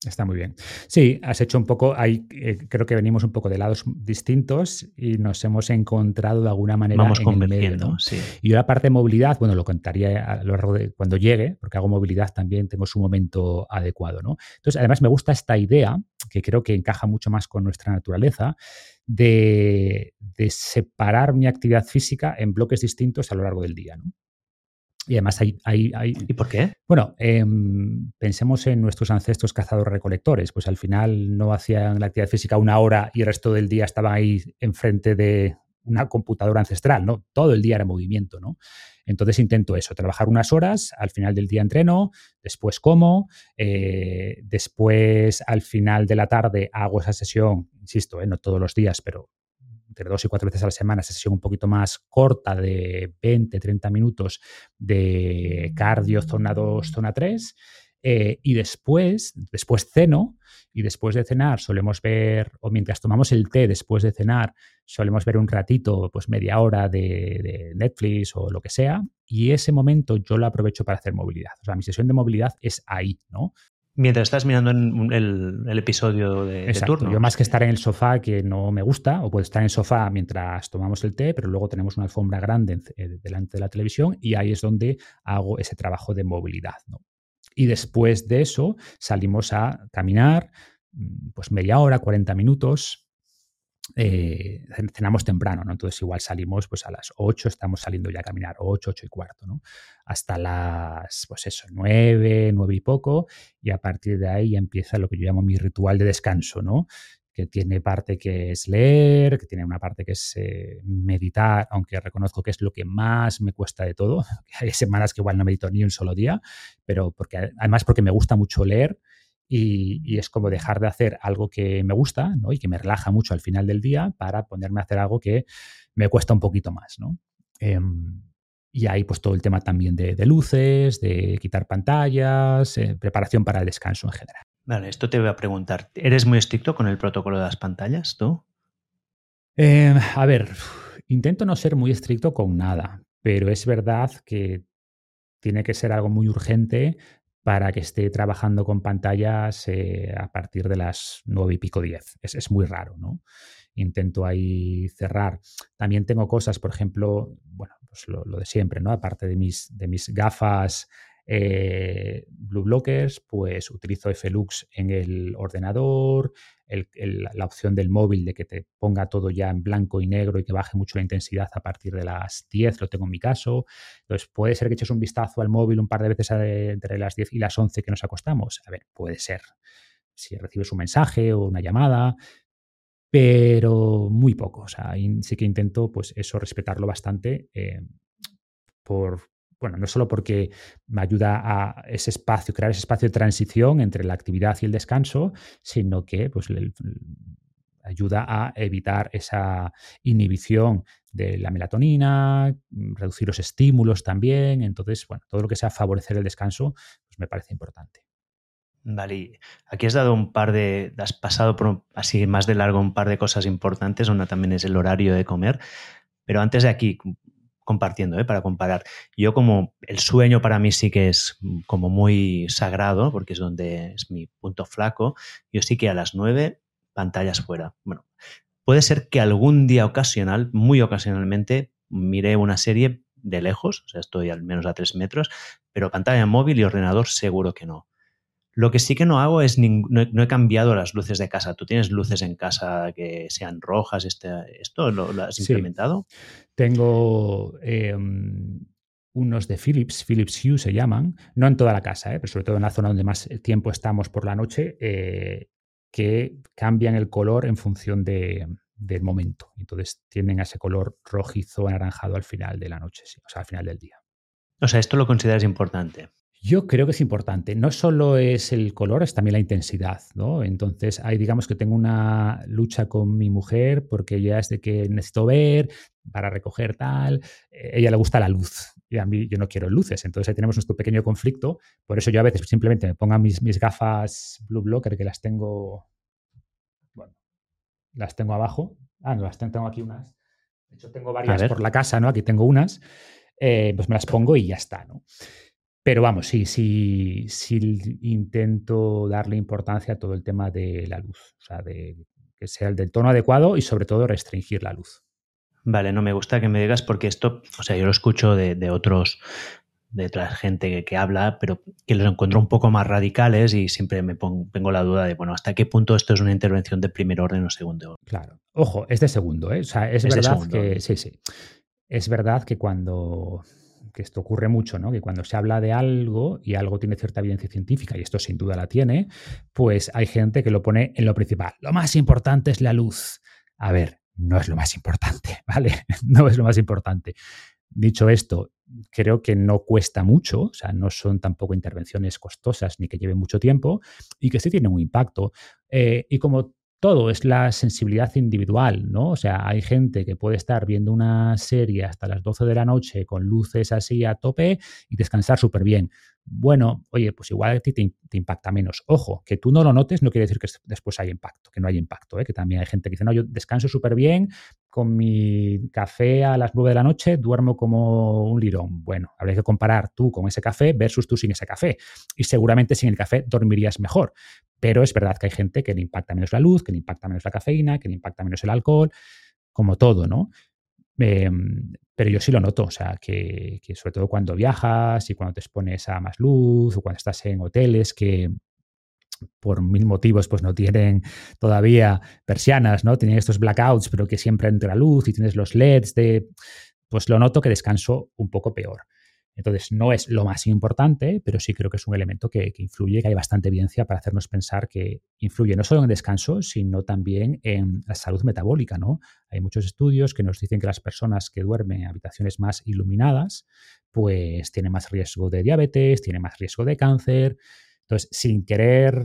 Está muy bien. Sí, has hecho un poco, ahí eh, creo que venimos un poco de lados distintos y nos hemos encontrado de alguna manera Vamos en el medio, ¿no? sí. Y yo la parte de movilidad, bueno, lo contaría a lo largo de cuando llegue, porque hago movilidad también, tengo su momento adecuado, ¿no? Entonces, además me gusta esta idea, que creo que encaja mucho más con nuestra naturaleza, de, de separar mi actividad física en bloques distintos a lo largo del día, ¿no? Y además hay, hay, ¿Y por qué? Bueno, em, pensemos en nuestros ancestros cazadores-recolectores. Pues al final no hacían la actividad física una hora y el resto del día estaban ahí enfrente de una computadora ancestral, ¿no? Todo el día era movimiento, ¿no? Entonces intento eso, trabajar unas horas, al final del día entreno, después como, eh, después al final de la tarde hago esa sesión, insisto, ¿eh? no todos los días, pero entre dos y cuatro veces a la semana, sesión un poquito más corta de 20, 30 minutos de cardio zona 2, zona 3. Eh, y después, después ceno, y después de cenar solemos ver, o mientras tomamos el té después de cenar, solemos ver un ratito, pues media hora de, de, Netflix o lo que sea, y ese momento yo lo aprovecho para hacer movilidad. O sea, mi sesión de movilidad es ahí, ¿no? Mientras estás mirando el, el episodio de, turno. Yo más que estar en el sofá que no me gusta, o puedo estar en el sofá mientras tomamos el té, pero luego tenemos una alfombra grande eh, delante de la televisión y ahí es donde hago ese trabajo de movilidad. ¿no? Y después de eso salimos a caminar, mm, pues media hora, 40 minutos, eh, cenamos temprano, ¿no? Entonces igual salimos pues a las 8, estamos saliendo ya a caminar, 8, 8 y cuarto, ¿no? Hasta las, pues eso, 9, 9 y poco, y a partir de ahí ya empieza lo que yo llamo mi ritual de descanso, ¿no? que tiene parte que es leer, que tiene una parte que es eh, meditar, aunque reconozco que es lo que más me cuesta de todo. Hay semanas que igual no medito ni un solo día, pero porque además porque me gusta mucho leer y, es como dejar de hacer algo que me gusta ¿no? y que me relaja mucho al final del día para ponerme a hacer algo que me cuesta un poquito más. ¿no? Em, y ahí pues todo el tema también de, luces, de quitar pantallas, eh, preparación para el descanso en general. Vale, esto te voy a preguntar. ¿Eres muy estricto con el protocolo de las pantallas tú? Em, a ver, intento no ser muy estricto con nada, pero es verdad que tiene que ser algo muy urgente para que esté trabajando con pantallas eh, a partir de las nueve y pico diez. Es, muy raro, ¿no? Intento ahí cerrar. También tengo cosas, por ejemplo, bueno, pues lo, de siempre, ¿no? Aparte de mis, de mis gafas eh, Blue Blockers, pues utilizo FLux en el ordenador, la opción del móvil de que te ponga todo ya en blanco y negro y que baje mucho la intensidad a partir de las 10, lo tengo en mi caso. Entonces, puede ser que eches un vistazo al móvil un par de veces entre las 10 y las 11 que nos acostamos. A ver, puede ser. Si recibes un mensaje o una llamada, pero muy poco. O sea, sí que intento, pues eso, respetarlo bastante eh, por, bueno, no solo porque me ayuda a ese espacio, crear ese espacio de transición entre la actividad y el descanso, sino que pues, ayuda a evitar esa inhibición de la melatonina, mm, reducir los estímulos también. Entonces, bueno, todo lo que sea favorecer el descanso, pues me parece importante. Vale, aquí has dado un par de, has pasado por así más de largo un par de cosas importantes, una también es el horario de comer, pero antes de aquí, compartiendo, ¿eh? para comparar. Yo como el sueño para mí sí que es como muy sagrado, porque es donde es mi punto flaco, yo sí que a las nueve pantallas fuera. Bueno, puede ser que algún día ocasional, muy ocasionalmente, mire una serie de lejos, o sea, estoy al menos a tres metros, pero pantalla móvil y ordenador seguro que no. Lo que sí que no hago es, no he, cambiado las luces de casa. ¿Tú tienes luces en casa que sean rojas? Este, ¿Esto lo, has implementado? Tengo em, unos de Philips, Philips Hue se llaman, no en toda la casa, ¿eh? pero sobre todo en la zona donde más tiempo estamos por la noche, eh, que cambian el color en función del momento. Entonces tienen ese color rojizo anaranjado al final de la noche, o sea, al final del día. O sea, esto lo consideras importante. Yo creo que es importante. No solo es el color, es también la intensidad, ¿no? Entonces, hay, digamos que tengo una lucha con mi mujer porque ella es de que necesito ver para recoger tal. Eh, ella le gusta la luz y a mí yo no quiero luces. Entonces, ahí tenemos nuestro pequeño conflicto. Por eso yo a veces simplemente me pongo mis, mis gafas Blue Blocker que las tengo. Bueno, las tengo abajo. Ah, no, las tengo aquí unas De hecho, tengo varias por la casa, ¿no? Aquí tengo unas, eh, pues me las pongo y ya está, ¿no? Pero vamos, sí, sí, sí intento darle importancia a todo el tema de la luz, o sea, de que sea el del tono adecuado y sobre todo restringir la luz. Vale, no me gusta que me digas porque esto, o sea, yo lo escucho de, otros, de otra gente que, habla, pero que los encuentro un poco más radicales y siempre me pongo, tengo la duda de, bueno, ¿hasta qué punto esto es una intervención de primer orden o segundo orden? Claro. Ojo, es de segundo, ¿eh? O sea, es, verdad que, sí, sí. Es verdad que cuando que esto ocurre mucho, ¿no? Que cuando se habla de algo y algo tiene cierta evidencia científica, y esto sin duda la tiene, pues hay gente que lo pone en lo principal. Lo más importante es la luz. A ver, no es lo más importante, ¿vale? No es lo más importante. Dicho esto, creo que no cuesta mucho, o sea, no son tampoco intervenciones costosas ni que lleven mucho tiempo y que sí tienen un impacto. Eh, y como todo es la sensibilidad individual, ¿no? O sea, hay gente que puede estar viendo una serie hasta las 12 de la noche con luces así a tope y descansar súper bien bueno, oye, pues igual a ti te, impacta menos. Ojo, que tú no lo notes no quiere decir que después haya impacto, que no haya impacto, ¿eh? que también hay gente que dice, no, yo descanso súper bien con mi café a las 9 de la noche, duermo como un lirón. Bueno, habría que comparar tú con ese café versus tú sin ese café. Y seguramente sin el café dormirías mejor. Pero es verdad que hay gente que le impacta menos la luz, que le impacta menos la cafeína, que le impacta menos el alcohol, como todo, ¿no? Em, pero yo sí lo noto, o sea, que, sobre todo cuando viajas y cuando te expones a más luz o cuando estás en hoteles que por mil motivos pues no tienen todavía persianas, ¿no? Tienen estos blackouts, pero que siempre entra luz y tienes los LEDs de... Pues lo noto que descanso un poco peor. Entonces, no es lo más importante, pero sí creo que es un elemento que, influye, que hay bastante evidencia para hacernos pensar que influye no solo en el descanso, sino también en la salud metabólica, ¿no? Hay muchos estudios que nos dicen que las personas que duermen en habitaciones más iluminadas, pues tienen más riesgo de diabetes, tienen más riesgo de cáncer. Entonces, sin querer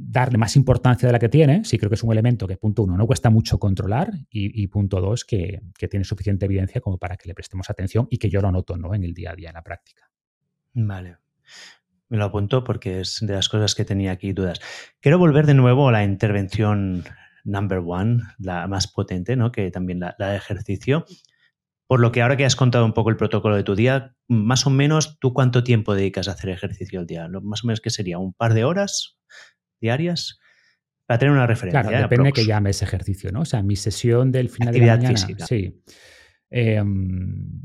darle más importancia de la que tiene, sí creo que es un elemento que, punto uno, no cuesta mucho controlar y, punto dos, que, tiene suficiente evidencia como para que le prestemos atención y que yo lo noto ¿no? en el día a día, en la práctica. Vale. Me lo apunto porque es de las cosas que tenía aquí dudas. Quiero volver de nuevo a la intervención number one, la más potente, ¿no? que también la, la de ejercicio. Por lo que ahora que has contado un poco el protocolo de tu día, más o menos, ¿tú cuánto tiempo dedicas a hacer ejercicio al día? Más o menos, ¿qué sería? ¿Un par de horas? Diarias para tener una referencia. Claro, depende de que llames ejercicio, ¿no? O sea, mi sesión del final de la mañana. Física. Sí. Em,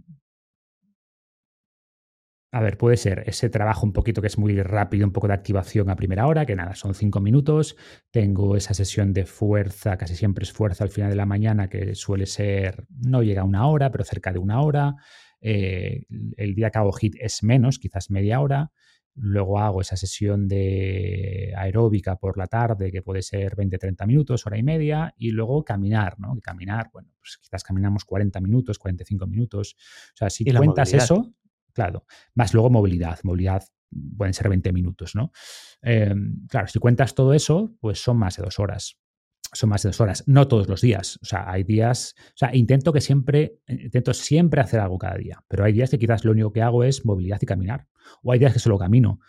a ver, puede ser ese trabajo un poquito que es muy rápido, un poco de activación a primera hora, que nada, son cinco minutos. Tengo esa sesión de fuerza, casi siempre es fuerza al final de la mañana, que suele ser, no llega a una hora, pero cerca de una hora. Eh, el día que hago HIT es menos, quizás media hora. Luego hago esa sesión de aeróbica por la tarde, que puede ser 20-30 minutos, hora y media, y luego caminar, ¿no? caminar, bueno, pues quizás caminamos 40 minutos, 45 minutos. O sea, si cuentas eso, claro, más luego movilidad. Movilidad pueden ser 20 minutos, ¿no? Em, claro, si cuentas todo eso, pues son más de dos horas son más de dos horas, no todos los días. O sea, hay días, o sea, intento que siempre, intento siempre hacer algo cada día, pero hay días que quizás lo único que hago es movilidad y caminar, o hay días que solo camino,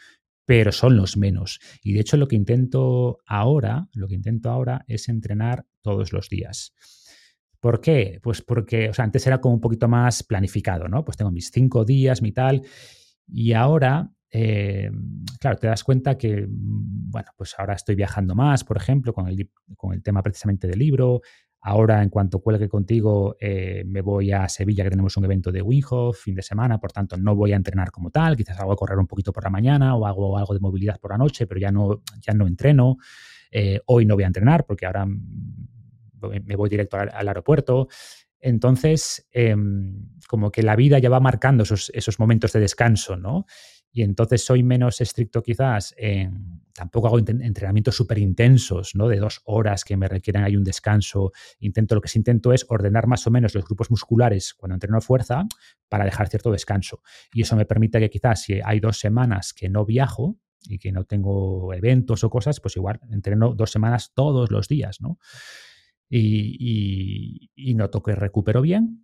pero son los menos. Y de hecho lo que intento ahora, lo que intento ahora es entrenar todos los días. ¿Por qué? Pues porque, o sea, antes era como un poquito más planificado, ¿no? Pues tengo mis cinco días, mi tal, y ahora eh, claro, te das cuenta que, mm, bueno, pues ahora estoy viajando más, por ejemplo, con el, con el tema precisamente del libro. Ahora, en cuanto cuelgue contigo, eh, me voy a Sevilla, que tenemos un evento de Winghoff fin de semana, por tanto, no voy a entrenar como tal. Quizás hago a correr un poquito por la mañana o hago algo de movilidad por la noche, pero ya no, ya no entreno. Eh, hoy no voy a entrenar porque ahora mm, me voy directo al, aeropuerto. Entonces, em, como que la vida ya va marcando esos, esos momentos de descanso, ¿no? Y entonces soy menos estricto quizás en, tampoco hago entrenamientos súper intensos, ¿no? De dos horas que me requieren ahí un descanso. Intento, lo que intento es ordenar más o menos los grupos musculares cuando entreno fuerza para dejar cierto descanso. Y eso me permite que quizás si hay dos semanas que no viajo y que no tengo eventos o cosas, pues igual entreno dos semanas todos los días, ¿no? Y, y noto que recupero bien,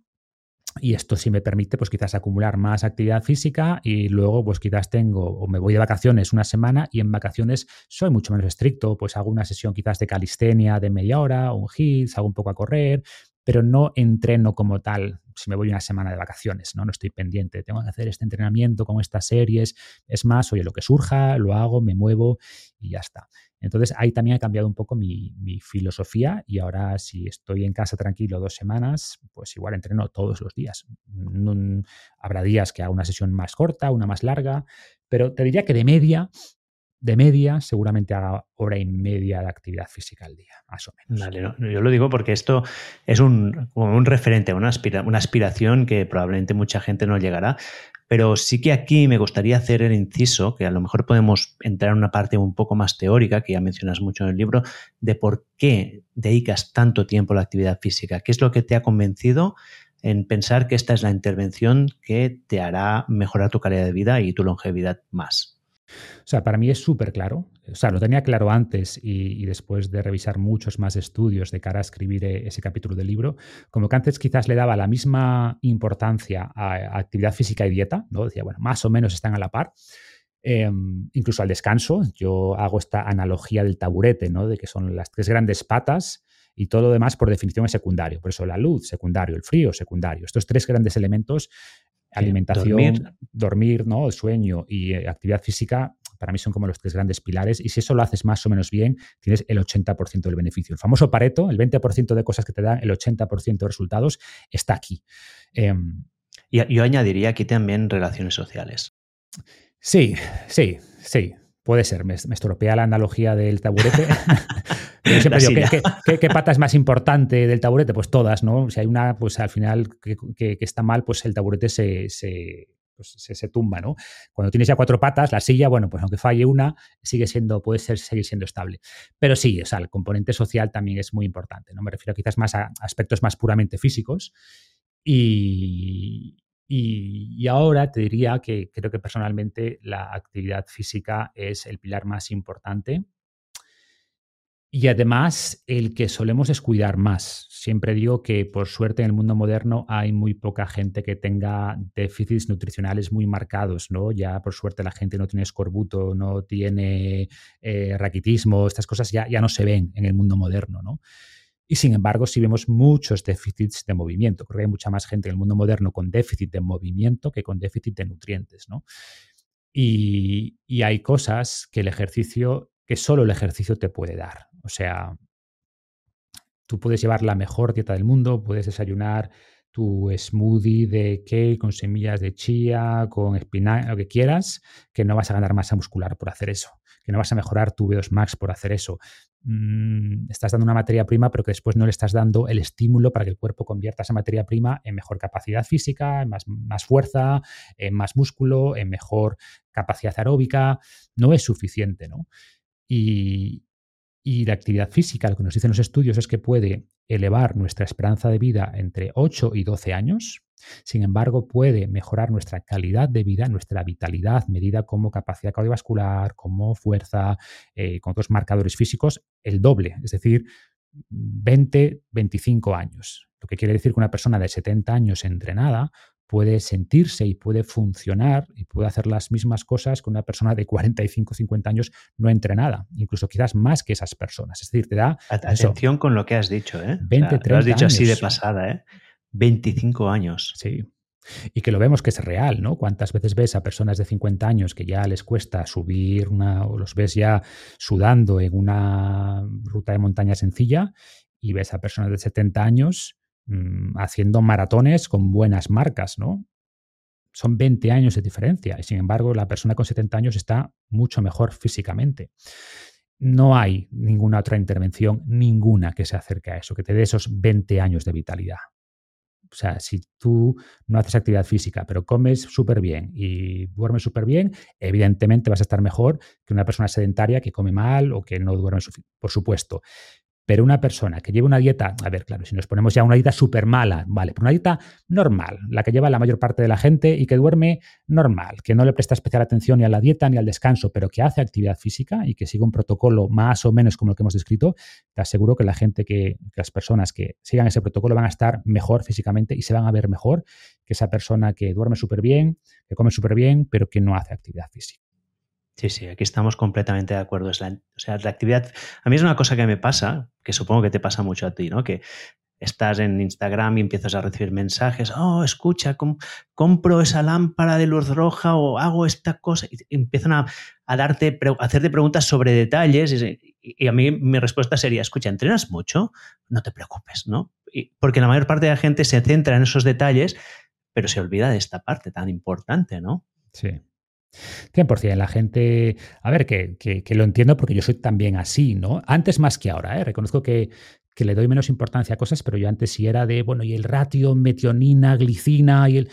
y esto sí me permite, pues quizás acumular más actividad física y luego, pues quizás tengo o me voy de vacaciones una semana y en vacaciones soy mucho menos estricto, pues hago una sesión quizás de calistenia de media hora, un hit, hago un poco a correr, pero no entreno como tal si me voy una semana de vacaciones, ¿no? No estoy pendiente, tengo que hacer este entrenamiento con estas series, es más, oye, lo que surja, lo hago, me muevo y ya está. Entonces ahí también ha cambiado un poco mi, filosofía y ahora si estoy en casa tranquilo dos semanas, pues igual entreno todos los días. habrá días que haga una sesión más corta, una más larga, pero te diría que de media de media, seguramente haga hora y media de actividad física al día, más o menos. yo lo digo porque esto es un, un referente, una, una aspiración que probablemente mucha gente no llegará, pero sí que aquí me gustaría hacer el inciso, que a lo mejor podemos entrar en una parte un poco más teórica, que ya mencionas mucho en el libro, de por qué dedicas tanto tiempo a la actividad física. ¿Qué es lo que te ha convencido en pensar que esta es la intervención que te hará mejorar tu calidad de vida y tu longevidad más? O sea, para mí es súper claro. O sea, lo tenía claro antes y, después de revisar muchos más estudios de cara a escribir e, ese capítulo del libro, como que antes quizás le daba la misma importancia a, actividad física y dieta, ¿no? Decía, bueno, más o menos están a la par. Em, incluso al descanso, yo hago esta analogía del taburete, ¿no? De que son las tres grandes patas y todo lo demás por definición es secundario. Por eso la luz, secundario, el frío, secundario. Estos tres grandes elementos alimentación, dormir, ¿no? sueño y eh, actividad física, para mí son como los tres grandes pilares. Y si eso lo haces más o menos bien, tienes el 80% del beneficio. El famoso Pareto, el 20% de cosas que te dan el 80% de resultados, está aquí. Em, y yo añadiría aquí también relaciones sociales. Sí, sí, sí. Puede ser, me, estropea la analogía del taburete. siempre digo, ¿qué, pata es más importante del taburete? Pues todas, ¿no? Si hay una, pues al final que, está mal, pues el taburete pues se, se, tumba, ¿no? Cuando tienes ya cuatro patas, la silla, bueno, pues aunque falle una, sigue siendo, puede ser, seguir siendo estable. Pero sí, o sea, el componente social también es muy importante, ¿no? Me refiero quizás más a aspectos más puramente físicos. Y, y, ahora te diría que creo que personalmente la actividad física es el pilar más importante y además el que solemos descuidar más. Siempre digo que por suerte en el mundo moderno hay muy poca gente que tenga déficits nutricionales muy marcados, ¿no? Ya por suerte la gente no tiene escorbuto, no tiene eh, raquitismo, estas cosas ya, ya no se ven en el mundo moderno, ¿no? Y sin embargo, si vemos muchos déficits de movimiento. Creo que hay mucha más gente en el mundo moderno con déficit de movimiento que con déficit de nutrientes, ¿no? Y, hay cosas que el ejercicio, que solo el ejercicio te puede dar. O sea, tú puedes llevar la mejor dieta del mundo, puedes desayunar tu smoothie de cake con semillas de chía, con espinaca, lo que quieras, que no vas a ganar masa muscular por hacer eso, que no vas a mejorar tu V2 Max por hacer eso. Mm, estás dando una materia prima, pero que después no le estás dando el estímulo para que el cuerpo convierta esa materia prima en mejor capacidad física, en más, más fuerza, en más músculo, en mejor capacidad aeróbica. No es suficiente, ¿no? Y, y la actividad física, lo que nos dicen los estudios es que puede elevar nuestra esperanza de vida entre 8 y 12 años. Sin embargo, puede mejorar nuestra calidad de vida, nuestra vitalidad, medida como capacidad cardiovascular, como fuerza, eh, con otros marcadores físicos, el doble, es decir, 20, 25 años. Lo que quiere decir que una persona de 70 años entrenada puede sentirse y puede funcionar y puede hacer las mismas cosas que una persona de 45 50 años no entrenada, incluso quizás más que esas personas. Es decir, te da... Atención con lo que has dicho, ¿eh? 20, lo has dicho así de pasada, ¿eh? 25 años. Sí. Y que lo vemos que es real, ¿no? ¿Cuántas veces ves a personas de 50 años que ya les cuesta subir una, o los ves ya sudando en una ruta de montaña sencilla y ves a personas de 70 años Mm, haciendo maratones con buenas marcas, ¿no? Son 20 años de diferencia y sin embargo la persona con 70 años está mucho mejor físicamente. No hay ninguna otra intervención, ninguna que se acerque a eso, que te dé esos 20 años de vitalidad. O sea, si tú no haces actividad física, pero comes súper bien y duermes súper bien, evidentemente vas a estar mejor que una persona sedentaria que come mal o que no duerme por supuesto. Pero una persona que lleva una dieta, a ver, claro, si nos ponemos ya una dieta súper mala, vale, pero una dieta normal, la que lleva la mayor parte de la gente y que duerme normal, que no le presta especial atención ni a la dieta ni al descanso, pero que hace actividad física y que sigue un protocolo más o menos como el que hemos descrito, te aseguro que la gente que, que las personas que sigan ese protocolo van a estar mejor físicamente y se van a ver mejor que esa persona que duerme súper bien, que come súper bien, pero que no hace actividad física. Sí, sí, aquí estamos completamente de acuerdo. o sea, la actividad. A mí es una cosa que me pasa, que supongo que te pasa mucho a ti, ¿no? Que estás en Instagram y empiezas a recibir mensajes, oh, escucha, compro esa lámpara de luz roja o hago esta cosa. Y empiezan a, darte, a hacerte preguntas sobre detalles. Y, a mí mi respuesta sería, escucha, ¿entrenas mucho? No te preocupes, ¿no? porque la mayor parte de la gente se centra en esos detalles, pero se olvida de esta parte tan importante, ¿no? Sí. 100%. La gente, a ver, que, que, lo entiendo porque yo soy también así, ¿no? Antes más que ahora, ¿eh? Reconozco que, que le doy menos importancia a cosas, pero yo antes sí era de, bueno, y el ratio metionina, glicina, y el...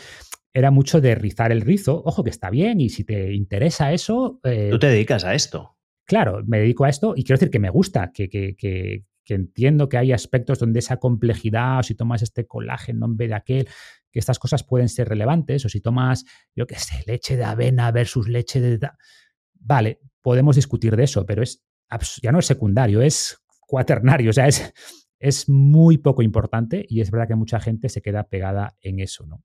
Era mucho de rizar el rizo. Ojo que está bien, y si te interesa eso... Eh, Tú te dedicas a esto. Claro, me dedico a esto y quiero decir que me gusta, que, que, que, entiendo que hay aspectos donde esa complejidad, o si tomas este colágeno en vez de aquel, que estas cosas pueden ser relevantes, o si tomas, yo qué sé, leche de avena versus leche de... Vale, podemos discutir de eso, pero es ya no es secundario, es cuaternario, o sea, es, es muy poco importante y es verdad que mucha gente se queda pegada en eso, ¿no?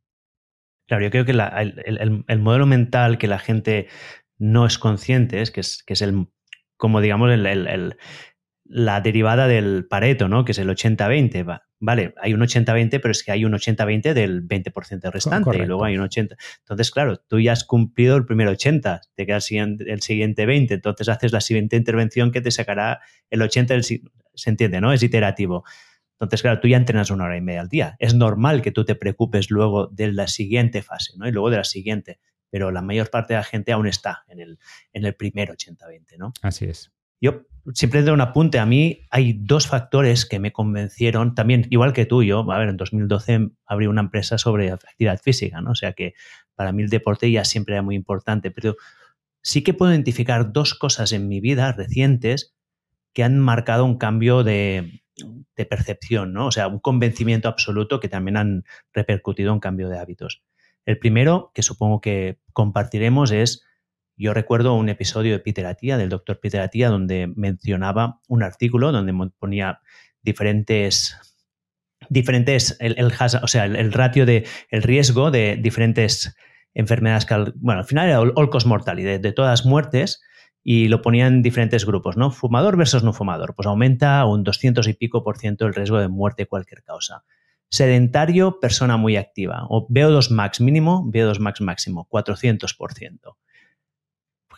Claro, yo creo que el, modelo mental que la gente no es consciente es que es, que es el, como digamos, el, la derivada del Pareto, ¿no? Que es el 80-20. Vale, hay un 80-20, pero es que hay un 80-20 del 20% restante y luego hay un 80. Entonces, claro, tú ya has cumplido el primer 80, te queda el siguiente, el siguiente 20, entonces haces la siguiente intervención que te sacará el 80 del, se entiende, ¿no? Es iterativo. Entonces, claro, tú ya entrenas una hora y media al día. Es normal que tú te preocupes luego de la siguiente fase, ¿no? Y luego de la siguiente. Pero la mayor parte de la gente aún está en el, en el primer 80-20, ¿no? Así es. Yo siempre doy un apunte. A mí hay dos factores que me convencieron, también igual que tú, yo, a ver, en 2012 abrí una empresa sobre actividad física, ¿no? O sea que para mí el deporte ya siempre era muy importante, pero sí que puedo identificar dos cosas en mi vida recientes que han marcado un cambio de, percepción, ¿no? O sea, un convencimiento absoluto que también han repercutido en cambio de hábitos. El primero, que supongo que compartiremos, es, yo recuerdo un episodio de Peter Attia, del doctor Peter Attia, donde mencionaba un artículo donde ponía diferentes diferentes, el, ratio de, el riesgo de diferentes enfermedades, bueno, al final era all cause mortality, de todas muertes, y lo ponían en diferentes grupos, ¿no? Fumador versus no fumador. Pues aumenta un 200 y pico por ciento el riesgo de muerte de cualquier causa. Sedentario, persona muy activa. O VO2 max mínimo, VO2 max máximo, 400 por ciento.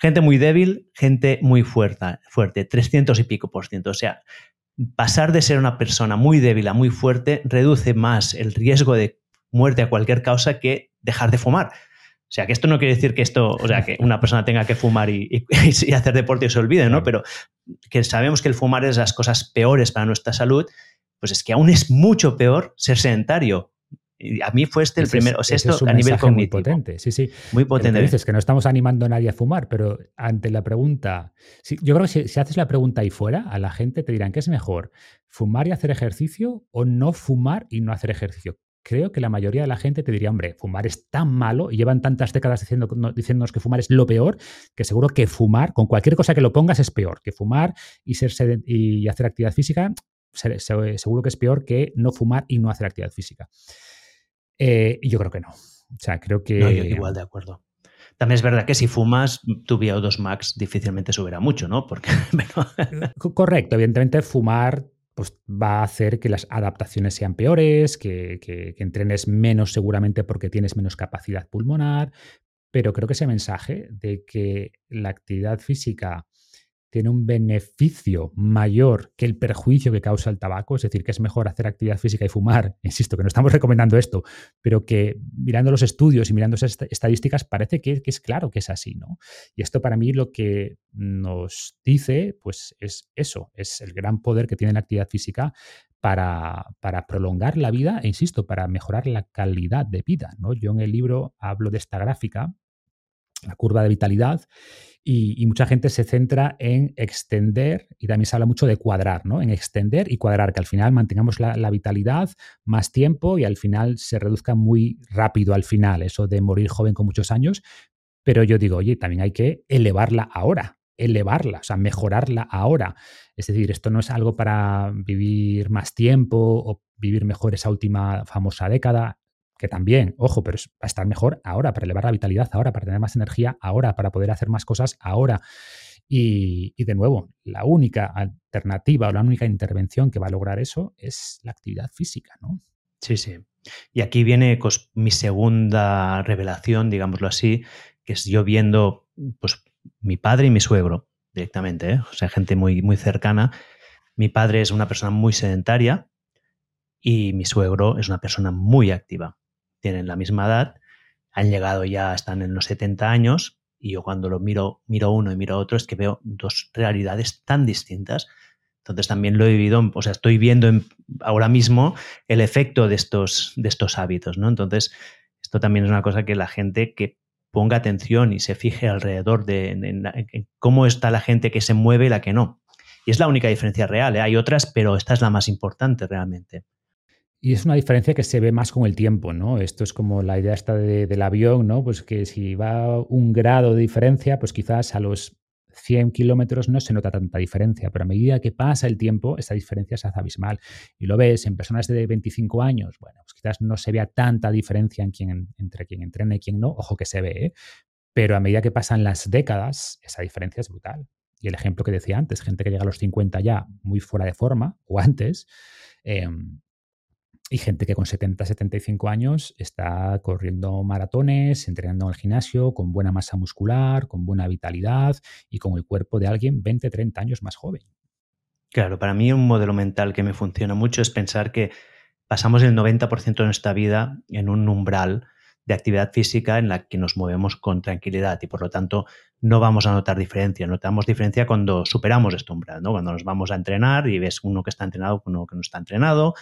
Gente muy débil, gente muy fuerte, fuerte, 300 y pico por ciento. O sea, pasar de ser una persona muy débil a muy fuerte reduce más el riesgo de muerte a cualquier causa que dejar de fumar. O sea, que esto no quiere decir que esto, o sea, que una persona tenga que fumar y, hacer deporte y se olvide, ¿no? Pero que sabemos que el fumar es las cosas peores para nuestra salud, pues es que aún es mucho peor ser sedentario. A mí fue este el primero, o sea, esto a nivel cognitivo. Muy potente, sí, sí. Muy potente. Dices que no estamos animando a nadie a fumar, pero ante la pregunta, yo creo que si, si, haces la pregunta ahí fuera, a la gente te dirán, ¿qué es mejor? ¿Fumar y hacer ejercicio o no fumar y no hacer ejercicio? creo que la mayoría de la gente te diría, hombre, fumar es tan malo y llevan tantas décadas diciendo, diciéndonos que fumar es lo peor, que seguro que fumar, con cualquier cosa que lo pongas, es peor. Que fumar y, ser y hacer actividad física, seguro que es peor que no fumar y no hacer actividad física. Eh, yo creo que no. O sea, creo que. No, yo igual de acuerdo. También es verdad que si fumas, tu VO2 max difícilmente subirá mucho, ¿no? Porque. Correcto, evidentemente fumar pues va a hacer que las adaptaciones sean peores, que, que, entrenes menos seguramente porque tienes menos capacidad pulmonar, pero creo que ese mensaje de que la actividad física tiene un beneficio mayor que el perjuicio que causa el tabaco, es decir, que es mejor hacer actividad física y fumar, insisto, que no estamos recomendando esto, pero que mirando los estudios y mirando esas estadísticas parece que, es claro que es así, ¿no? Y esto para mí lo que nos dice, pues es eso, es el gran poder que tiene la actividad física para, para, prolongar la vida e, insisto, para mejorar la calidad de vida. ¿no? Yo en el libro hablo de esta gráfica, la curva de vitalidad, y, mucha gente se centra en extender, y también se habla mucho de cuadrar, ¿no? En extender y cuadrar, que al final mantengamos la, vitalidad más tiempo y al final se reduzca muy rápido al final, eso de morir joven con muchos años. Pero yo digo, oye, también hay que elevarla ahora, elevarla, o sea, mejorarla ahora. Es decir, esto no es algo para vivir más tiempo o vivir mejor esa última famosa década que también, ojo, pero va a estar mejor ahora, para elevar la vitalidad ahora, para tener más energía ahora, para poder hacer más cosas ahora. Y, de nuevo, la única alternativa o la única intervención que va a lograr eso es la actividad física, ¿no? Sí, sí. Y aquí viene mi segunda revelación, digámoslo así, que es yo viendo pues, mi padre y mi suegro directamente, ¿eh? o sea, gente muy, muy cercana. Mi padre es una persona muy sedentaria y mi suegro es una persona muy activa. Tienen la misma edad, han llegado ya, están en los 70 años y yo cuando lo miro, miro uno y miro otro es que veo dos realidades tan distintas entonces también lo he vivido, o sea, estoy viendo ahora mismo el efecto de estos, de estos hábitos, ¿no? Entonces, esto también es una cosa que la gente que ponga atención y se fije alrededor de cómo está la gente que se mueve y la que no. Y es la única diferencia real, ¿eh? hay otras, pero esta es la más importante realmente. Y es una diferencia que se ve más con el tiempo, ¿no? Esto es como la idea esta del avión, ¿no? Pues que si va un grado de diferencia, pues quizás a los 100 kilómetros no se nota tanta diferencia, pero a medida que pasa el tiempo, esta diferencia se hace abismal. Y lo ves en personas de 25 años, bueno, pues quizás no se vea tanta diferencia entre quien entrena y quien no, ojo que se ve, ¿eh? pero a medida que pasan las décadas, esa diferencia es brutal. Y el ejemplo que decía antes, gente que llega a los 50 ya muy fuera de forma, o antes, eh, y gente que con 70, 75 años está corriendo maratones, entrenando en el gimnasio, con buena masa muscular, con buena vitalidad y con el cuerpo de alguien 20, 30 años más joven. Claro, para mí un modelo mental que me funciona mucho es pensar que pasamos el 90% de nuestra vida en un umbral de actividad física en la que nos movemos con tranquilidad y por lo tanto no vamos a notar diferencia. Notamos diferencia cuando superamos este umbral, ¿no? Cuando nos vamos a entrenar y ves uno que está entrenado con uno que no está entrenado,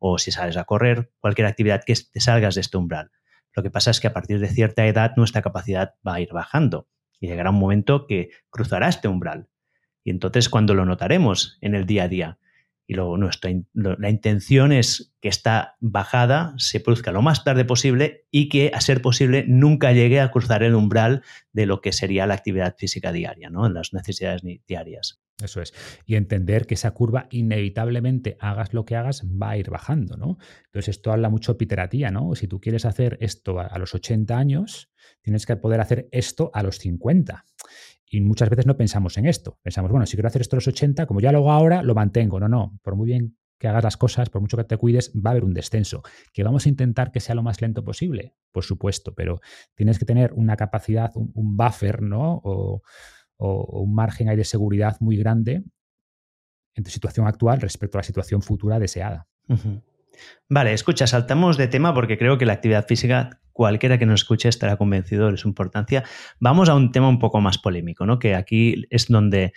o si sales a correr, cualquier actividad que te salgas de este umbral. Lo que pasa es que a partir de cierta edad nuestra capacidad va a ir bajando y llegará un momento que cruzará este umbral. Y entonces cuando lo notaremos en el día a día. Y luego nuestra, la intención es que esta bajada se produzca lo más tarde posible y que, a ser posible, nunca llegue a cruzar el umbral de lo que sería la actividad física diaria, ¿no? las necesidades diarias. Eso es. Y entender que esa curva inevitablemente, hagas lo que hagas, va a ir bajando, ¿no? Entonces esto habla mucho piteratía, ¿no? Si tú quieres hacer esto a los 80 años, tienes que poder hacer esto a los 50. Y muchas veces no pensamos en esto. Pensamos, bueno, si quiero hacer esto a los 80, como ya lo hago ahora, lo mantengo. No, no. Por muy bien que hagas las cosas, por mucho que te cuides, va a haber un descenso. ¿Que vamos a intentar que sea lo más lento posible? Por supuesto, pero tienes que tener una capacidad, un, un buffer, ¿no? O, o, un margen ahí de seguridad muy grande en tu situación actual respecto a la situación futura deseada. Vale, escucha, saltamos de tema porque creo que la actividad física, cualquiera que nos escuche estará convencido de su importancia. Vamos a un tema un poco más polémico, ¿no? Que aquí es donde,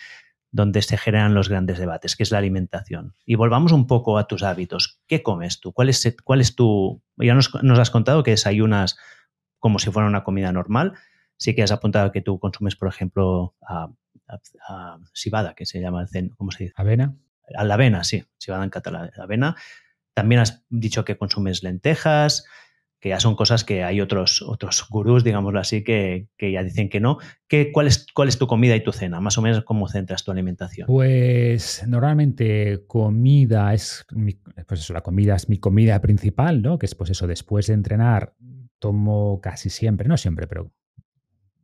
donde se generan los grandes debates, que es la alimentación. Y volvamos un poco a tus hábitos. ¿Qué comes tú? ¿Cuál es, cuál tu... Ya nos, nos has contado que desayunas como si fuera una comida normal, sí que has apuntado que tú consumes, por ejemplo, a, cibada, que se llama ¿cómo se dice? Avena. A la avena, sí, cibada en catalán, avena. También has dicho que consumes lentejas, que ya son cosas que hay otros, otros gurús, digámoslo así, que, ya dicen que no. ¿Qué, cuál, es, ¿Cuál es tu comida y tu cena? Más o menos, ¿cómo centras tu alimentación? Pues normalmente comida es, pues eso, la comida es mi comida principal, ¿no? Que es pues eso, después de entrenar tomo casi siempre, no siempre, pero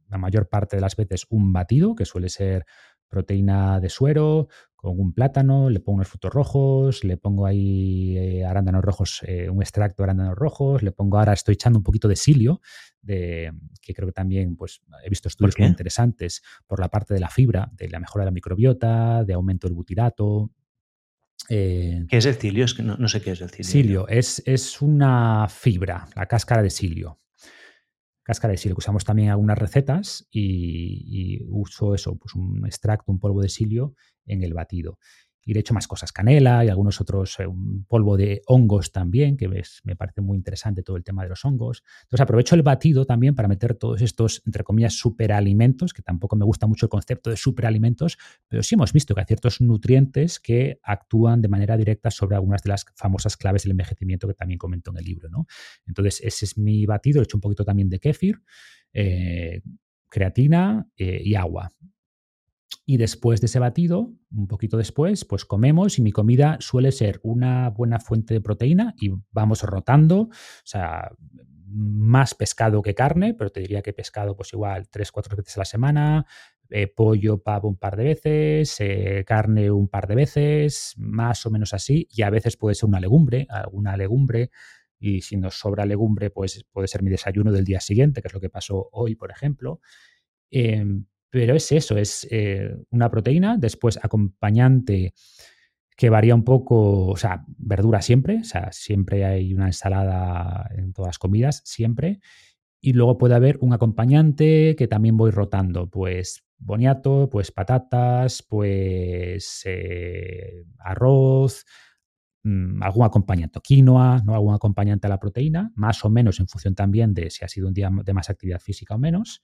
la mayor parte de las veces un batido, que suele ser proteína de suero, con un plátano, le pongo unos frutos rojos, le pongo ahí eh, arándanos rojos, eh, un extracto de arándanos rojos, le pongo ahora, estoy echando un poquito de silio, de, que creo que también pues, he visto estudios muy interesantes por la parte de la fibra, de la mejora de la microbiota, de aumento del butirato. Eh, ¿Qué es el cilio? Es que no, sé qué es el cilio. Cilio es, es una fibra, la cáscara de silio cáscara de silio, que usamos también algunas recetas y, uso eso, pues un extracto, un polvo de silio en el batido y de hecho más cosas, canela y algunos otros, eh, polvo de hongos también, que me parece muy interesante todo el tema de los hongos. Entonces aprovecho el batido también para meter todos estos, entre comillas, superalimentos, que tampoco me gusta mucho el concepto de superalimentos, pero sí hemos visto que hay ciertos nutrientes que actúan de manera directa sobre algunas de las famosas claves del envejecimiento que también comento en el libro. ¿no? Entonces ese es mi batido, he hecho un poquito también de kéfir. Eh, creatina eh, y agua. Y después de ese batido, un poquito después, pues comemos y mi comida suele ser una buena fuente de proteína y vamos rotando, o sea, más pescado que carne, pero te diría que pescado pues igual tres, cuatro veces a la semana, eh, pollo, pavo un par de veces, eh, carne un par de veces, más o menos así, y a veces puede ser una legumbre, alguna legumbre, y si nos sobra legumbre, pues puede ser mi desayuno del día siguiente, que es lo que pasó hoy, por ejemplo. Em, pero es eso, es eh, una proteína, después acompañante que varía un poco, o sea, verdura siempre, o sea, siempre hay una ensalada en todas las comidas, siempre. Y luego puede haber un acompañante que también voy rotando, pues boniato, pues patatas, pues eh, arroz, mm, algún acompañante, quinoa, ¿no? algún acompañante a la proteína, más o menos en función también de si ha sido un día de más actividad física o menos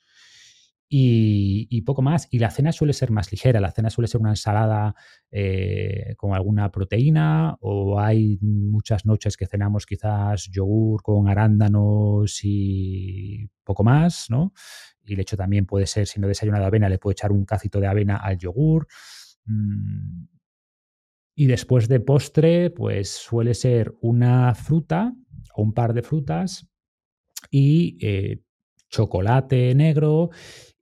y, poco más. Y la cena suele ser más ligera. La cena suele ser una ensalada eh, con alguna proteína o hay muchas noches que cenamos quizás yogur con arándanos y poco más, ¿no? Y el hecho también puede ser, si no desayunado avena, le puedo echar un cacito de avena al yogur. Mm. Y después de postre, pues suele ser una fruta o un par de frutas y eh, chocolate negro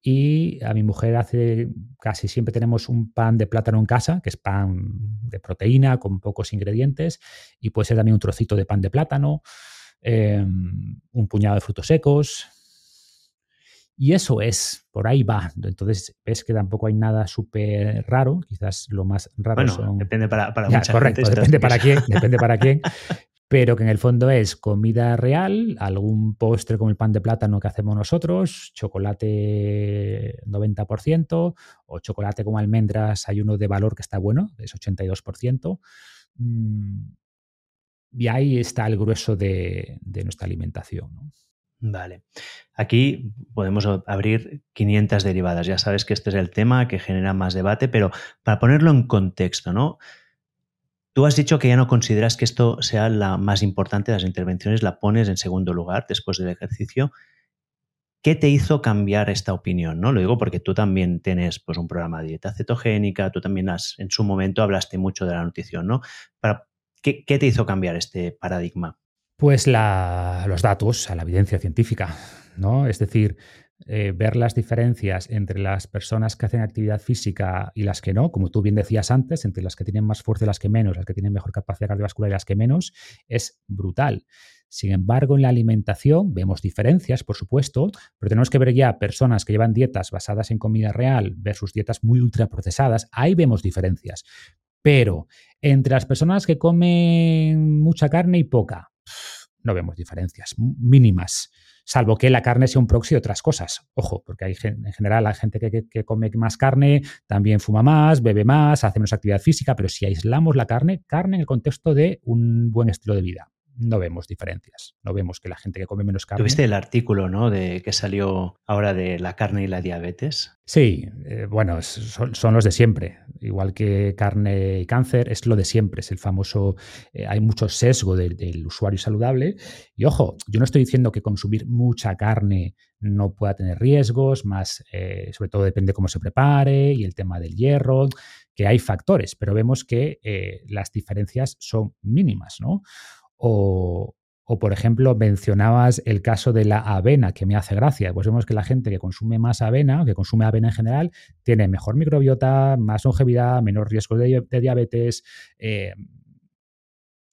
y a mi mujer hace, casi siempre tenemos un pan de plátano en casa, que es pan de proteína con pocos ingredientes, y puede ser también un trocito de pan de plátano, em, un puñado de frutos secos. Y eso es, por ahí va. Entonces ves que tampoco hay nada súper raro, quizás lo más raro bueno, Depende para, para mucha correcto, Depende para quién, depende para quién. pero que en el fondo es comida real, algún postre como el pan de plátano que hacemos nosotros, chocolate 90% o chocolate con almendras, hay uno de valor que está bueno, es 82%. Mm, y ahí está el grueso de, nuestra alimentación. Vale. Aquí podemos abrir 500 derivadas. Ya sabes que este es el tema que genera más debate, pero para ponerlo en contexto, ¿no? Tú has dicho que ya no consideras que esto sea la más importante de las intervenciones, la pones en segundo lugar después del ejercicio. ¿Qué te hizo cambiar esta opinión? ¿no? Lo digo porque tú también tienes pues, un programa de dieta cetogénica, tú también has, en su momento hablaste mucho de la nutrición. ¿no? Para, ¿qué, te hizo cambiar este paradigma? Pues los datos, la evidencia científica. ¿no? Es decir, eh, ver las diferencias entre las personas que hacen actividad física y las que no, como tú bien decías antes, entre las que tienen más fuerza y las que menos, las que tienen mejor capacidad cardiovascular y las que menos, es brutal. Sin embargo, en la alimentación vemos diferencias, por supuesto, pero tenemos que ver ya personas que llevan dietas basadas en comida real versus dietas muy ultraprocesadas, ahí vemos diferencias. Pero entre las personas que comen mucha carne y poca, no vemos diferencias mínimas salvo que la carne sea un proxy de otras cosas. Ojo, porque hay en general la gente que, come más carne también fuma más, bebe más, hace menos actividad física, pero si aislamos la carne, carne en el contexto de un buen estilo de vida no vemos diferencias. No vemos que la gente que come menos carne. ¿Tuviste el artículo ¿no? de que salió ahora de la carne y la diabetes? Sí, eh, bueno, son, los de siempre. Igual que carne y cáncer, es lo de siempre. Es el famoso. Eh, hay mucho sesgo del usuario saludable. Y ojo, yo no estoy diciendo que consumir mucha carne no pueda tener riesgos, más eh, sobre todo depende cómo se prepare y el tema del hierro, que hay factores, pero vemos que las diferencias son mínimas, ¿no? O, por ejemplo, mencionabas el caso de la avena, que me hace gracia. Pues vemos que la gente que consume más avena, que consume avena en general, tiene mejor microbiota, más longevidad, menor riesgo de, diabetes. Eh,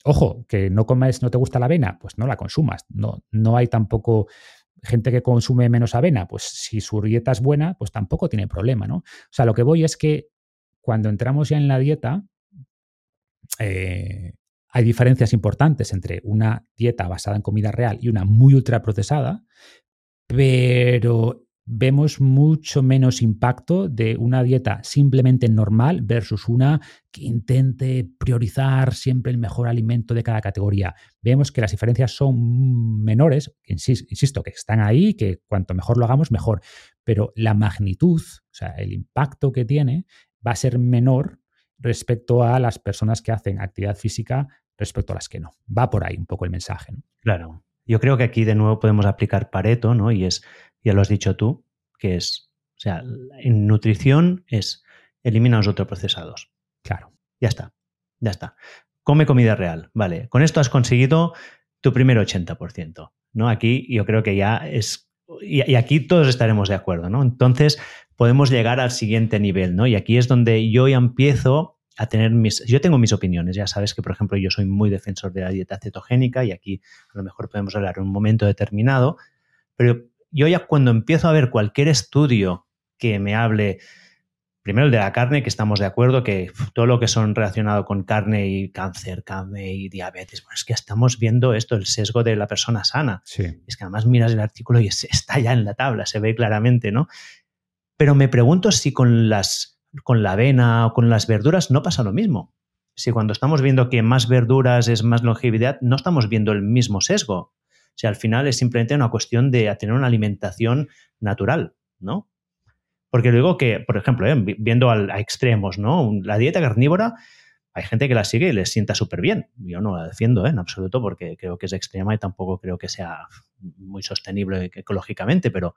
ojo, que no comes, no te gusta la avena, pues no la consumas. No, no hay tampoco gente que consume menos avena, pues si su dieta es buena, pues tampoco tiene problema, ¿no? O sea, lo que voy es que cuando entramos ya en la dieta, eh, hay diferencias importantes entre una dieta basada en comida real y una muy ultraprocesada, pero vemos mucho menos impacto de una dieta simplemente normal versus una que intente priorizar siempre el mejor alimento de cada categoría. Vemos que las diferencias son menores, insisto, que están ahí, que cuanto mejor lo hagamos, mejor, pero la magnitud, o sea, el impacto que tiene va a ser menor respecto a las personas que hacen actividad física respecto a las que no. Va por ahí un poco el mensaje. Claro. Yo creo que aquí de nuevo podemos aplicar Pareto, ¿no? Y es, ya lo has dicho tú, que es, o sea, en nutrición es elimina los ultraprocesados. Claro. Ya está, ya está. Come comida real, vale. Con esto has conseguido tu primer 80%, ¿no? Aquí yo creo que ya es, y, y aquí todos estaremos de acuerdo, ¿no? Entonces, podemos llegar al siguiente nivel, ¿no? Y aquí es donde yo ya empiezo a tener mis... Yo tengo mis opiniones, ya sabes que, por ejemplo, yo soy muy defensor de la dieta cetogénica y aquí a lo mejor podemos hablar en un momento determinado, pero yo ya cuando empiezo a ver cualquier estudio que me hable, primero el de la carne, que estamos de acuerdo que todo lo que son relacionado con carne y cáncer, carne y diabetes, bueno, es que estamos viendo esto, el sesgo de la persona sana. Es que además miras el artículo y está ya en la tabla, se ve claramente, ¿no? Pero me pregunto si con, las, con la avena o con las verduras no pasa lo mismo. Si cuando estamos viendo que más verduras es más longevidad, no estamos viendo el mismo sesgo. Si al final es simplemente una cuestión de tener una alimentación natural, ¿no? Porque luego que, por ejemplo, ¿eh? viendo a extremos, ¿no? La dieta carnívora, hay gente que la sigue y les sienta súper bien. Yo no la defiendo ¿eh? en absoluto porque creo que es extrema y tampoco creo que sea muy sostenible ecológicamente, pero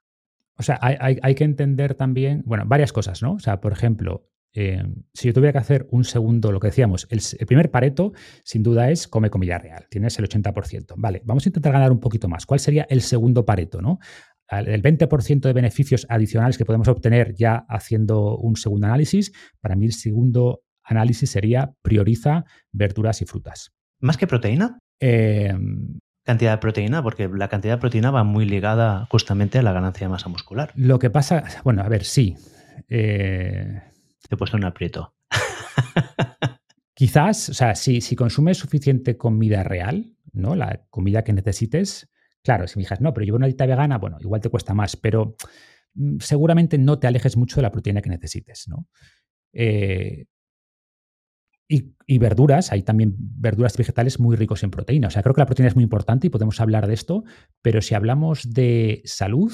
o sea, hay, que entender también, bueno, varias cosas, ¿no? O sea, por ejemplo, eh, si yo tuviera que hacer un segundo, lo que decíamos, el, primer pareto, sin duda, es come comida real. Tienes el 80%. Vale, vamos a intentar ganar un poquito más. ¿Cuál sería el segundo pareto, no? El 20% de beneficios adicionales que podemos obtener ya haciendo un segundo análisis, para mí el segundo análisis sería prioriza verduras y frutas. ¿Más que proteína? Eh, cantidad de proteína, porque la cantidad de proteína va muy ligada justamente a la ganancia de masa muscular. Lo que pasa, bueno, a ver, sí. Eh, Te he puesto un aprieto. Quizás, o sea, si, si consumes suficiente comida real, ¿no? La comida que necesites, claro, si me dices, no, pero llevo una dieta vegana, bueno, igual te cuesta más, pero mm, seguramente no te alejes mucho de la proteína que necesites, ¿no? Eh, y, verduras, hay también verduras vegetales muy ricos en proteína. O sea, creo que la proteína es muy importante y podemos hablar de esto, pero si hablamos de salud,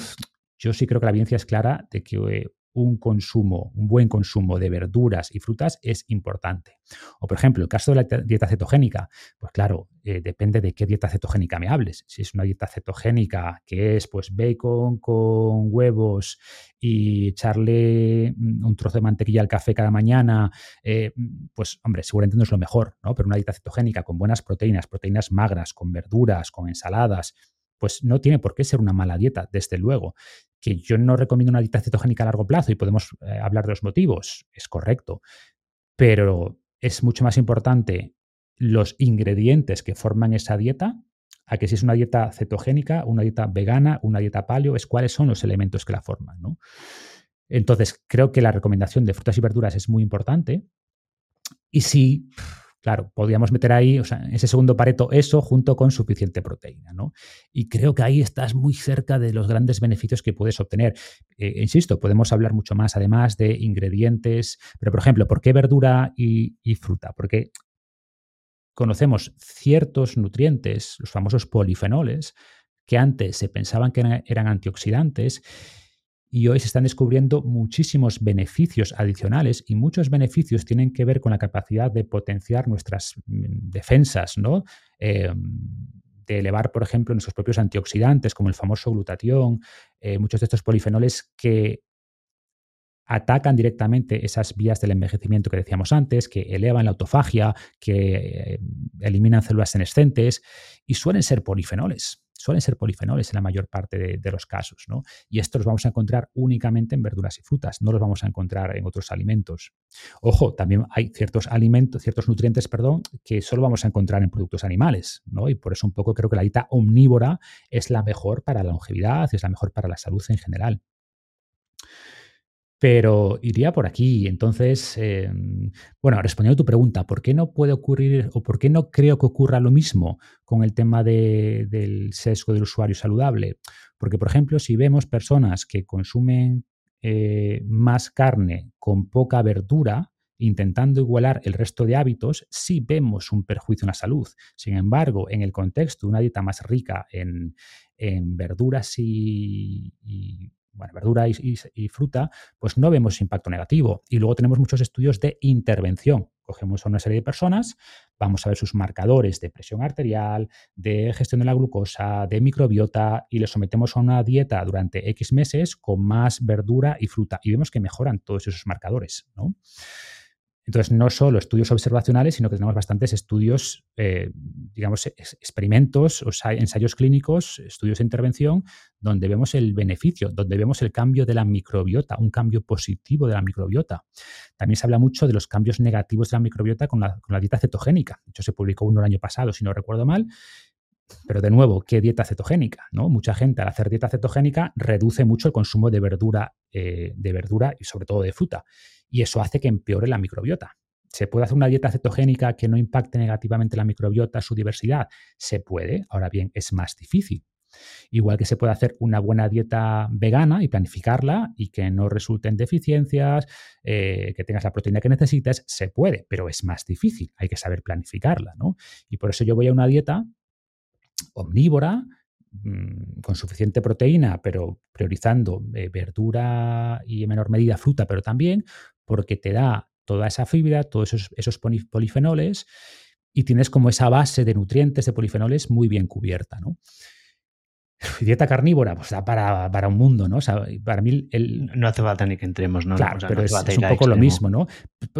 yo sí creo que la evidencia es clara de que eh, un consumo, un buen consumo de verduras y frutas es importante. O, por ejemplo, el caso de la dieta cetogénica, pues claro, eh, depende de qué dieta cetogénica me hables. Si es una dieta cetogénica que es pues bacon con huevos y echarle mm, un trozo de mantequilla al café cada mañana, eh, pues hombre, seguramente no es lo mejor, ¿no? Pero una dieta cetogénica con buenas proteínas, proteínas magras, con verduras, con ensaladas, pues no tiene por qué ser una mala dieta, desde luego. Que yo no recomiendo una dieta cetogénica a largo plazo y podemos eh, hablar de los motivos, es correcto, pero es mucho más importante los ingredientes que forman esa dieta a que si es una dieta cetogénica, una dieta vegana, una dieta paleo, es cuáles son los elementos que la forman. Entonces, creo que la recomendación de frutas y verduras es muy importante. Y si Claro, podríamos meter ahí, o sea, ese segundo pareto, eso junto con suficiente proteína, ¿no? Y creo que ahí estás muy cerca de los grandes beneficios que puedes obtener. Eh, insisto, podemos hablar mucho más además de ingredientes, pero por ejemplo, ¿por qué verdura y, y fruta? Porque conocemos ciertos nutrientes, los famosos polifenoles, que antes se pensaban que eran antioxidantes y hoy se están descubriendo muchísimos beneficios adicionales y muchos beneficios tienen que ver con la capacidad de potenciar nuestras mm, defensas, ¿no? Em, de elevar, por ejemplo, nuestros propios antioxidantes, como el famoso glutatión, eh, muchos de estos polifenoles que atacan directamente esas vías del envejecimiento que decíamos antes, que elevan la autofagia, que eh, eliminan células senescentes y suelen ser polifenoles suelen ser polifenoles en la mayor parte de, los casos, ¿no? Y estos los vamos a encontrar únicamente en verduras y frutas, no los vamos a encontrar en otros alimentos. Ojo, también hay ciertos alimentos, ciertos nutrientes, perdón, que solo vamos a encontrar en productos animales, ¿no? Y por eso un poco creo que la dieta omnívora es la mejor para la longevidad, es la mejor para la salud en general. Pero iría por aquí. Entonces, em, bueno, respondiendo a tu pregunta, ¿por qué no puede ocurrir o por qué no creo que ocurra lo mismo con el tema del sesgo del usuario saludable? Porque, por ejemplo, si vemos personas que consumen eh, más carne con poca verdura, intentando igualar el resto de hábitos, sí vemos un perjuicio en la salud. Sin embargo, en el contexto de una dieta más rica en, verduras y bueno, verdura y, fruta, pues no vemos impacto negativo. Y luego tenemos muchos estudios de intervención. Cogemos a una serie de personas, vamos a ver sus marcadores de presión arterial, de gestión de la glucosa, de microbiota y les sometemos a una dieta durante X meses con más verdura y fruta y vemos que mejoran todos esos marcadores. Entonces, no solo estudios observacionales, sino que tenemos bastantes estudios, eh, digamos, experimentos, o ensayos clínicos, estudios de intervención, donde vemos el beneficio, donde vemos el cambio de la microbiota, un cambio positivo de la microbiota. También se habla mucho de los cambios negativos de la microbiota con la, dieta cetogénica. De hecho, se publicó uno el año pasado, si no recuerdo mal, pero de nuevo, ¿qué dieta cetogénica? ¿no? Mucha gente al hacer dieta cetogénica reduce mucho el consumo de verdura, eh, de verdura y sobre todo de fruta y eso hace que empeore la microbiota. ¿Se puede hacer una dieta cetogénica que no impacte negativamente la microbiota, su diversidad? Se puede, ahora bien, es más difícil. Igual que se puede hacer una buena dieta vegana y planificarla y que no resulten deficiencias, eh, que tengas la proteína que necesitas, se puede, pero es más difícil, hay que saber planificarla, ¿no? Y por eso yo voy a una dieta omnívora, mm, con suficiente proteína, pero priorizando eh, verdura y en menor medida fruta, pero también porque te da toda esa fibra, todos esos, polifenoles y tienes como esa base de nutrientes, de polifenoles muy bien cubierta, ¿no? Dieta carnívora, pues da para, un mundo, ¿no? para mí No hace falta ni que entremos, ¿no? Claro, pero es, un poco lo mismo, ¿no?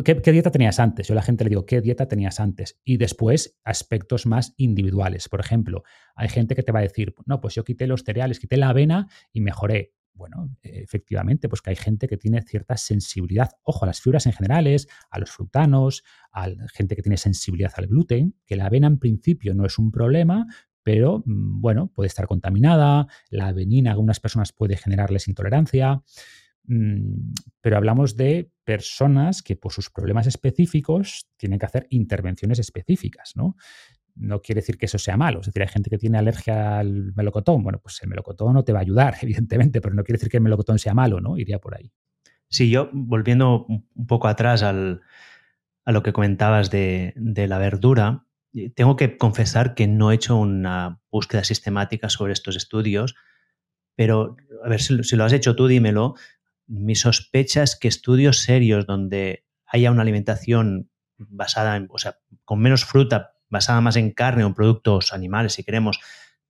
¿Qué, dieta tenías antes? Yo a la gente le digo, ¿qué dieta tenías antes? Y después, aspectos más individuales. Por ejemplo, hay gente que te va a decir, no, pues yo quité los cereales, quité la avena y mejoré. Bueno, efectivamente, pues que hay gente que tiene cierta sensibilidad, ojo, a las fibras en generales, a los frutanos, a gente que tiene sensibilidad al gluten, que la avena en principio no es un problema, pero mm, bueno, puede estar contaminada, la avenina a algunas personas puede generarles intolerancia, mm, pero hablamos de personas que por sus problemas específicos tienen que hacer intervenciones específicas, ¿no? no quiere decir que eso sea malo. Es decir, hay gente que tiene alergia al melocotón. Bueno, pues el melocotón no te va a ayudar, evidentemente, pero no quiere decir que el melocotón sea malo, ¿no? Iría por ahí. Sí, yo volviendo un poco atrás a lo que comentabas de, la verdura, tengo que confesar que no he hecho una búsqueda sistemática sobre estos estudios, pero a ver si, lo has hecho tú, dímelo. Mi sospecha es que estudios serios donde haya una alimentación basada en, o sea, con menos fruta basada más en carne o en productos animales, si queremos,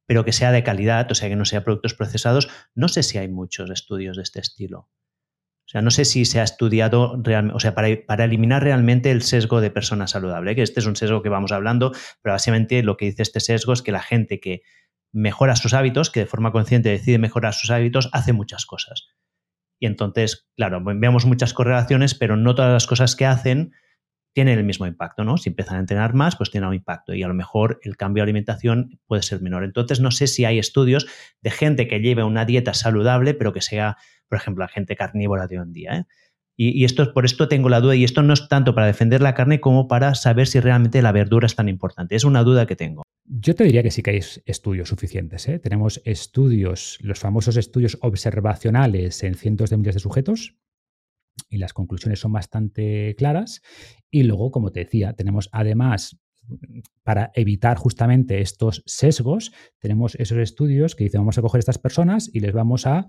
pero que sea de calidad, o sea, que no sea productos procesados, no sé si hay muchos estudios de este estilo. O sea, no sé si se ha estudiado realmente, o sea, para, eliminar realmente el sesgo de persona saludable, que este es un sesgo que vamos hablando, pero básicamente lo que dice este sesgo es que la gente que mejora sus hábitos, que de forma consciente decide mejorar sus hábitos, hace muchas cosas. Y entonces, claro, vemos muchas correlaciones, pero no todas las cosas que hacen tiene el mismo impacto, ¿no? Si empiezan a entrenar más, pues tiene un impacto y a lo mejor el cambio de alimentación puede ser menor. Entonces, no sé si hay estudios de gente que lleve una dieta saludable, pero que sea, por ejemplo, la gente carnívora de hoy en día. ¿eh? Y, esto, por esto tengo la duda, y esto no es tanto para defender la carne como para saber si realmente la verdura es tan importante. Es una duda que tengo. Yo te diría que sí que hay estudios suficientes. ¿eh? Tenemos estudios, los famosos estudios observacionales en cientos de miles de sujetos, y las conclusiones son bastante claras. Y luego, como te decía, tenemos además para evitar justamente estos sesgos, tenemos esos estudios que dicen vamos a coger estas personas y les vamos a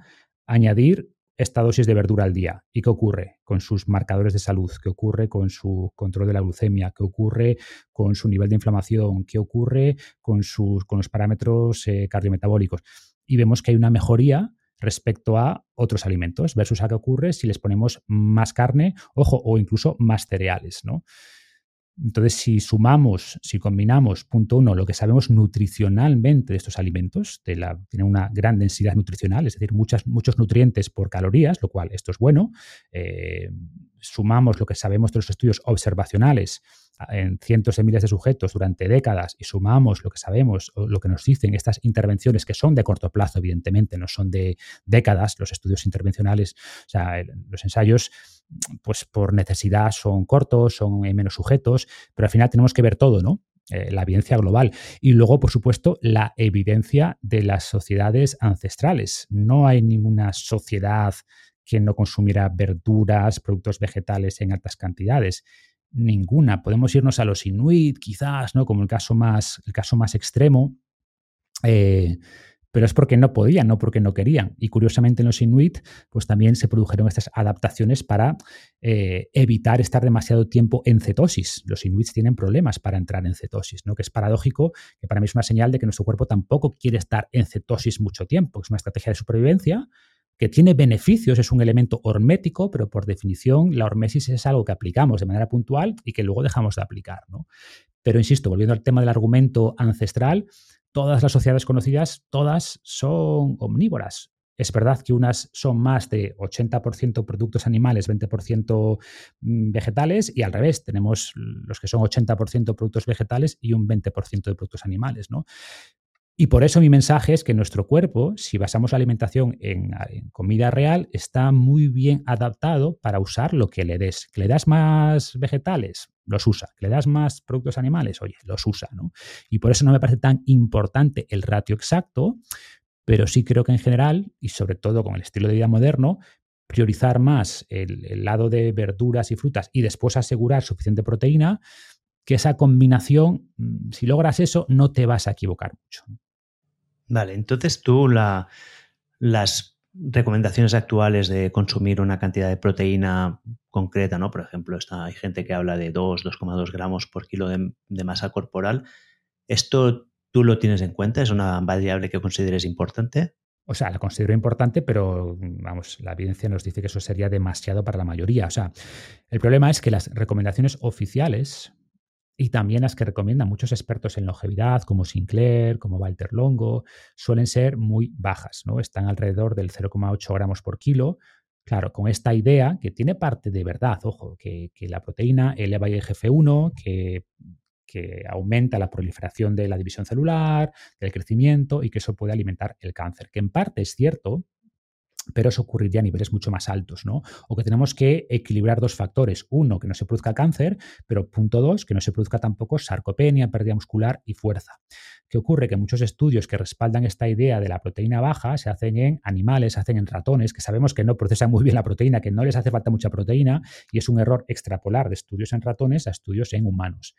añadir esta dosis de verdura al día. ¿Y qué ocurre con sus marcadores de salud? ¿Qué ocurre con su control de la glucemia? ¿Qué ocurre con su nivel de inflamación? ¿Qué ocurre con, sus, con los parámetros eh, cardiometabólicos? Y vemos que hay una mejoría respecto a otros alimentos, versus a qué ocurre si les ponemos más carne, ojo, o incluso más cereales, ¿no? Entonces, si sumamos, si combinamos, punto uno, lo que sabemos nutricionalmente de estos alimentos, de la, tienen una gran densidad nutricional, es decir, muchos nutrientes por calorías, lo cual esto es bueno. Eh, sumamos lo que sabemos de los estudios observacionales en cientos de miles de sujetos durante décadas y sumamos lo que sabemos, o lo que nos dicen estas intervenciones que son de corto plazo, evidentemente, no son de décadas, los estudios intervencionales, o sea, los ensayos, pues por necesidad son cortos, son en menos sujetos, pero al final tenemos que ver todo, ¿no? Eh, la evidencia global. Y luego, por supuesto, la evidencia de las sociedades ancestrales. No hay ninguna sociedad que no consumiera verduras, productos vegetales en altas cantidades ninguna. Podemos irnos a los inuit, quizás, ¿no? Como el caso más, el caso más extremo. Eh, pero es porque no podían, no porque no querían. Y curiosamente en los inuit, pues también se produjeron estas adaptaciones para eh, evitar estar demasiado tiempo en cetosis. Los inuits tienen problemas para entrar en cetosis, ¿no? Que es paradójico, que para mí es una señal de que nuestro cuerpo tampoco quiere estar en cetosis mucho tiempo. Es una estrategia de supervivencia que tiene beneficios, es un elemento hormético, pero por definición la hormesis es algo que aplicamos de manera puntual y que luego dejamos de aplicar. ¿no? Pero insisto, volviendo al tema del argumento ancestral, todas las sociedades conocidas, todas son omnívoras. Es verdad que unas son más de 80% productos animales, 20% mm, vegetales, y al revés, tenemos los que son 80% productos vegetales y un 20% de productos animales. ¿no? Y por eso mi mensaje es que nuestro cuerpo, si basamos la alimentación en, comida real, está muy bien adaptado para usar lo que le des. ¿Que le das más vegetales? Los usa. ¿Que le das más productos animales? Oye, los usa. ¿no? Y por eso no me parece tan importante el ratio exacto, pero sí creo que en general, y sobre todo con el estilo de vida moderno, priorizar más el, el lado de verduras y frutas y después asegurar suficiente proteína, que esa combinación, mm, si logras eso, no te vas a equivocar mucho. Vale, entonces tú la, las recomendaciones actuales de consumir una cantidad de proteína concreta, ¿no? Por ejemplo, está, hay gente que habla de 2, 2,2 gramos por kilo de, masa corporal. ¿Esto tú lo tienes en cuenta? ¿Es una variable que consideres importante? O sea, la considero importante, pero vamos, la evidencia nos dice que eso sería demasiado para la mayoría. O sea, el problema es que las recomendaciones oficiales y también las que recomiendan muchos expertos en longevidad, como Sinclair, como Walter Longo, suelen ser muy bajas, ¿no? Están alrededor del 0,8 gramos por kilo. Claro, con esta idea que tiene parte de verdad, ojo, que, la proteína eleva el IGF-1, que, que aumenta la proliferación de la división celular, del crecimiento y que eso puede alimentar el cáncer, que en parte es cierto, pero eso ocurriría a niveles mucho más altos, ¿no? O que tenemos que equilibrar dos factores. Uno, que no se produzca cáncer, pero punto dos, que no se produzca tampoco sarcopenia, pérdida muscular y fuerza. ¿Qué ocurre? Que muchos estudios que respaldan esta idea de la proteína baja se hacen en animales, se hacen en ratones, que sabemos que no procesan muy bien la proteína, que no les hace falta mucha proteína, y es un error extrapolar de estudios en ratones a estudios en humanos.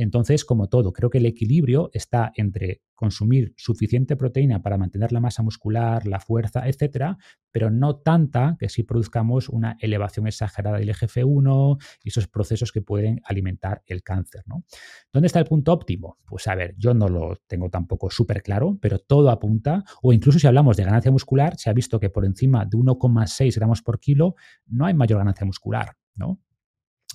Entonces, como todo, creo que el equilibrio está entre consumir suficiente proteína para mantener la masa muscular, la fuerza, etcétera, pero no tanta que si produzcamos una elevación exagerada del IGF-1 y esos procesos que pueden alimentar el cáncer. ¿no? ¿Dónde está el punto óptimo? Pues a ver, yo no lo tengo tampoco súper claro, pero todo apunta, o incluso si hablamos de ganancia muscular, se ha visto que por encima de 1,6 gramos por kilo no hay mayor ganancia muscular. ¿no?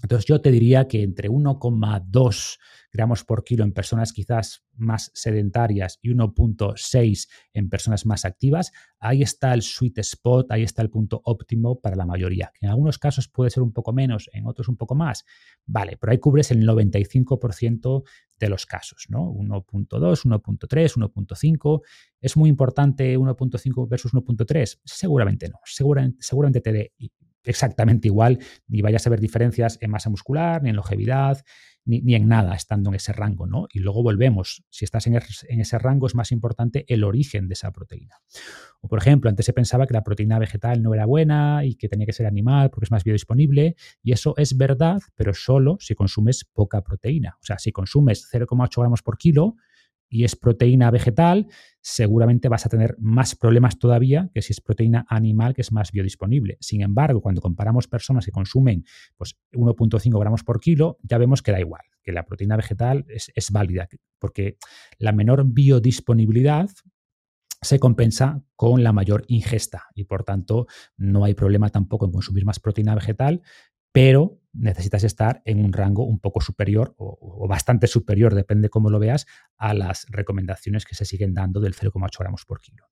Entonces yo te diría que entre 1,2 gramos por kilo en personas quizás más sedentarias y 1,6 en personas más activas, ahí está el sweet spot, ahí está el punto óptimo para la mayoría. En algunos casos puede ser un poco menos, en otros un poco más. Vale, pero ahí cubres el 95% de los casos, ¿no? 1.2, 1.3, 1.5. ¿Es muy importante 1.5 versus 1.3? Seguramente no. Seguramente, seguramente te dé exactamente igual, ni vayas a ver diferencias en masa muscular, ni en longevidad, ni, en nada estando en ese rango, ¿no? Y luego volvemos, si estás en, en, ese rango es más importante el origen de esa proteína. O por ejemplo, antes se pensaba que la proteína vegetal no era buena y que tenía que ser animal porque es más biodisponible, y eso es verdad, pero solo si consumes poca proteína. O sea, si consumes 0,8 gramos por kilo, y es proteína vegetal, seguramente vas a tener más problemas todavía que si es proteína animal que es más biodisponible. Sin embargo, cuando comparamos personas que consumen pues, 1.5 gramos por kilo, ya vemos que da igual, que la proteína vegetal es, es válida, porque la menor biodisponibilidad se compensa con la mayor ingesta y por tanto no hay problema tampoco en consumir más proteína vegetal, pero necesitas estar en un rango un poco superior o, bastante superior, depende cómo lo veas, a las recomendaciones que se siguen dando del 0,8 gramos por kilo.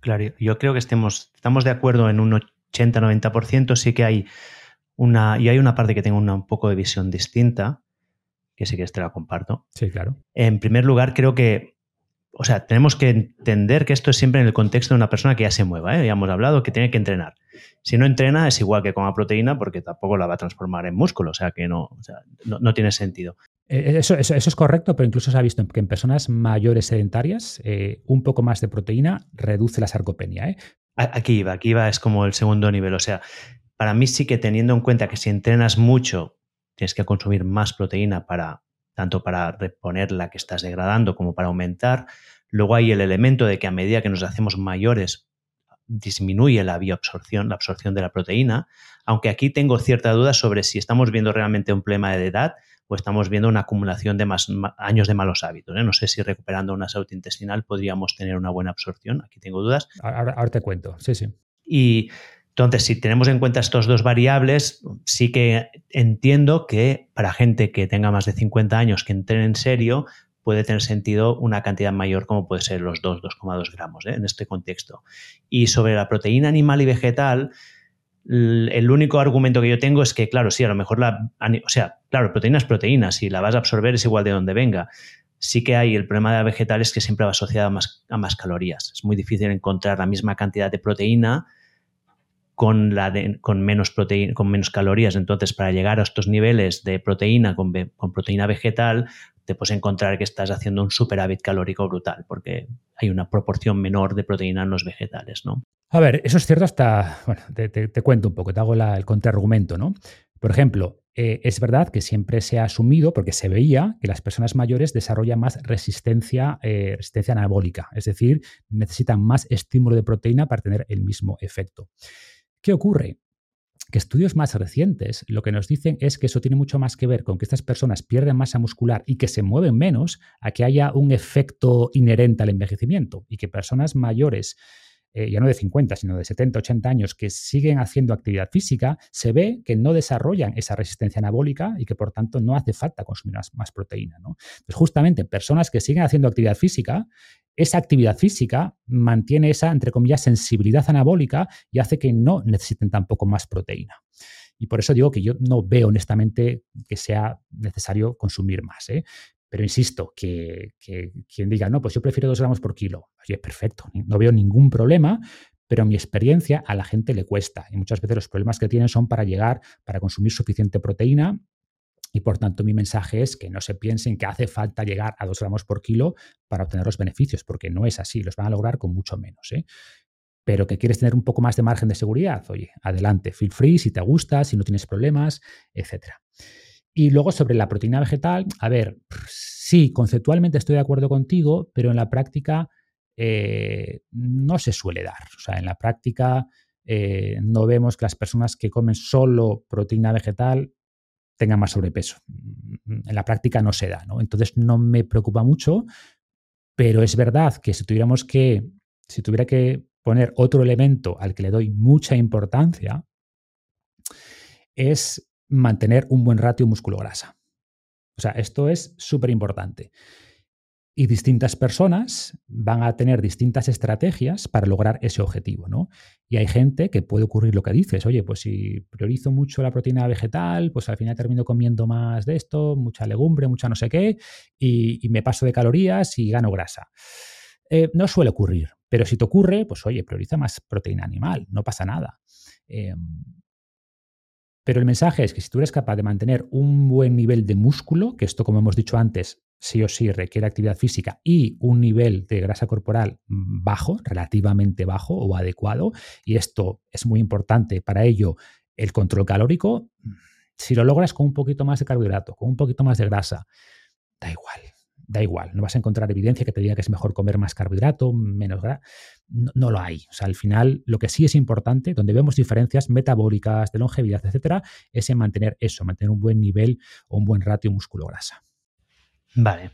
Claro, yo creo que estemos, estamos de acuerdo en un 80-90%, sí que hay una, y hay una parte que tengo un poco de visión distinta, que sí que te la comparto. Sí, claro. En primer lugar, creo que o sea, tenemos que entender que esto es siempre en el contexto de una persona que ya se mueva, ¿eh? ya hemos hablado que tiene que entrenar. Si no entrena es igual que coma proteína porque tampoco la va a transformar en músculo, o sea que no, no, tiene sentido. Eh, eso, eso, es correcto, pero incluso se ha visto que en personas mayores sedentarias eh, un poco más de proteína reduce la sarcopenia. Aquí iba, aquí iba, es como el segundo nivel. O sea, para mí sí que teniendo en cuenta que si entrenas mucho tienes que consumir más proteína para tanto para reponer la que estás degradando como para aumentar. Luego hay el elemento de que a medida que nos hacemos mayores disminuye la bioabsorción, la absorción de la proteína, aunque aquí tengo cierta duda sobre si estamos viendo realmente un problema de edad o estamos viendo una acumulación de más, años de malos hábitos. ¿eh? No sé si recuperando una salud intestinal podríamos tener una buena absorción. Aquí tengo dudas. Ahora, te cuento, sí, sí. Y entonces, si tenemos en cuenta estos dos variables, sí que entiendo que para gente que tenga más de 50 años que entren en serio, puede tener sentido una cantidad mayor como puede ser los 2, 2,2 gramos ¿eh? en este contexto. Y sobre la proteína animal y vegetal, el único argumento que yo tengo es que, claro, sí, a lo mejor la... O sea, claro, proteína es proteína, si la vas a absorber es igual de donde venga. Sí que hay el problema de la vegetal es que siempre va asociada a más, a más calorías. Es muy difícil encontrar la misma cantidad de proteína con, menos proteína, con menos calorías. Entonces, para llegar a estos niveles de proteína con, proteína vegetal, te puedes encontrar que estás haciendo un superávit calórico brutal, porque hay una proporción menor de proteína en los vegetales. A ver, eso es cierto hasta, bueno, te, cuento un poco, te hago el contraargumento, ¿no? Por ejemplo, eh, es verdad que siempre se ha asumido, porque se veía, que las personas mayores desarrollan más resistencia, eh, resistencia anabólica, es decir, necesitan más estímulo de proteína para tener el mismo efecto. ¿Qué ocurre? que estudios más recientes lo que nos dicen es que eso tiene mucho más que ver con que estas personas pierden masa muscular y que se mueven menos a que haya un efecto inherente al envejecimiento y que personas mayores eh, ya no de 50, sino de 70, 80 años, que siguen haciendo actividad física, se ve que no desarrollan esa resistencia anabólica y que por tanto no hace falta consumir más, proteína. Entonces, justamente personas que siguen haciendo actividad física, esa actividad física mantiene esa, entre comillas, sensibilidad anabólica y hace que no necesiten tampoco más proteína. Y por eso digo que yo no veo honestamente que sea necesario consumir más. ¿eh? Pero insisto, que, quien diga, no, pues yo prefiero dos gramos por kilo, oye, perfecto, no veo ningún problema, pero mi experiencia a la gente le cuesta. Y muchas veces los problemas que tienen son para llegar, para consumir suficiente proteína. Y por tanto, mi mensaje es que no se piensen que hace falta llegar a dos gramos por kilo para obtener los beneficios, porque no es así, los van a lograr con mucho menos. ¿eh? Pero que quieres tener un poco más de margen de seguridad, oye, adelante, feel free si te gusta, si no tienes problemas, etcétera. Y luego sobre la proteína vegetal, a ver, sí, conceptualmente estoy de acuerdo contigo, pero en la práctica eh, no se suele dar. O sea, en la práctica eh, no vemos que las personas que comen solo proteína vegetal tengan más sobrepeso. En la práctica no se da, ¿no? Entonces no me preocupa mucho, pero es verdad que si tuviéramos que, si tuviera que poner otro elemento al que le doy mucha importancia, es mantener un buen ratio músculo-grasa. O sea, esto es súper importante. Y distintas personas van a tener distintas estrategias para lograr ese objetivo, ¿no? Y hay gente que puede ocurrir lo que dices, oye, pues si priorizo mucho la proteína vegetal, pues al final termino comiendo más de esto, mucha legumbre, mucha no sé qué, y, me paso de calorías y gano grasa. Eh, no suele ocurrir, pero si te ocurre, pues oye, prioriza más proteína animal, no pasa nada. Em, pero el mensaje es que si tú eres capaz de mantener un buen nivel de músculo, que esto, como hemos dicho antes, sí o sí requiere actividad física y un nivel de grasa corporal bajo, relativamente bajo o adecuado, y esto es muy importante para ello, el control calórico, si lo logras con un poquito más de carbohidrato, con un poquito más de grasa, da igual da igual, no vas a encontrar evidencia que te diga que es mejor comer más carbohidrato, menos grasa. No, lo hay. O sea, al final, lo que sí es importante, donde vemos diferencias metabólicas, de longevidad, etcétera, es en mantener eso, mantener un buen nivel o un buen ratio músculo-grasa. Vale.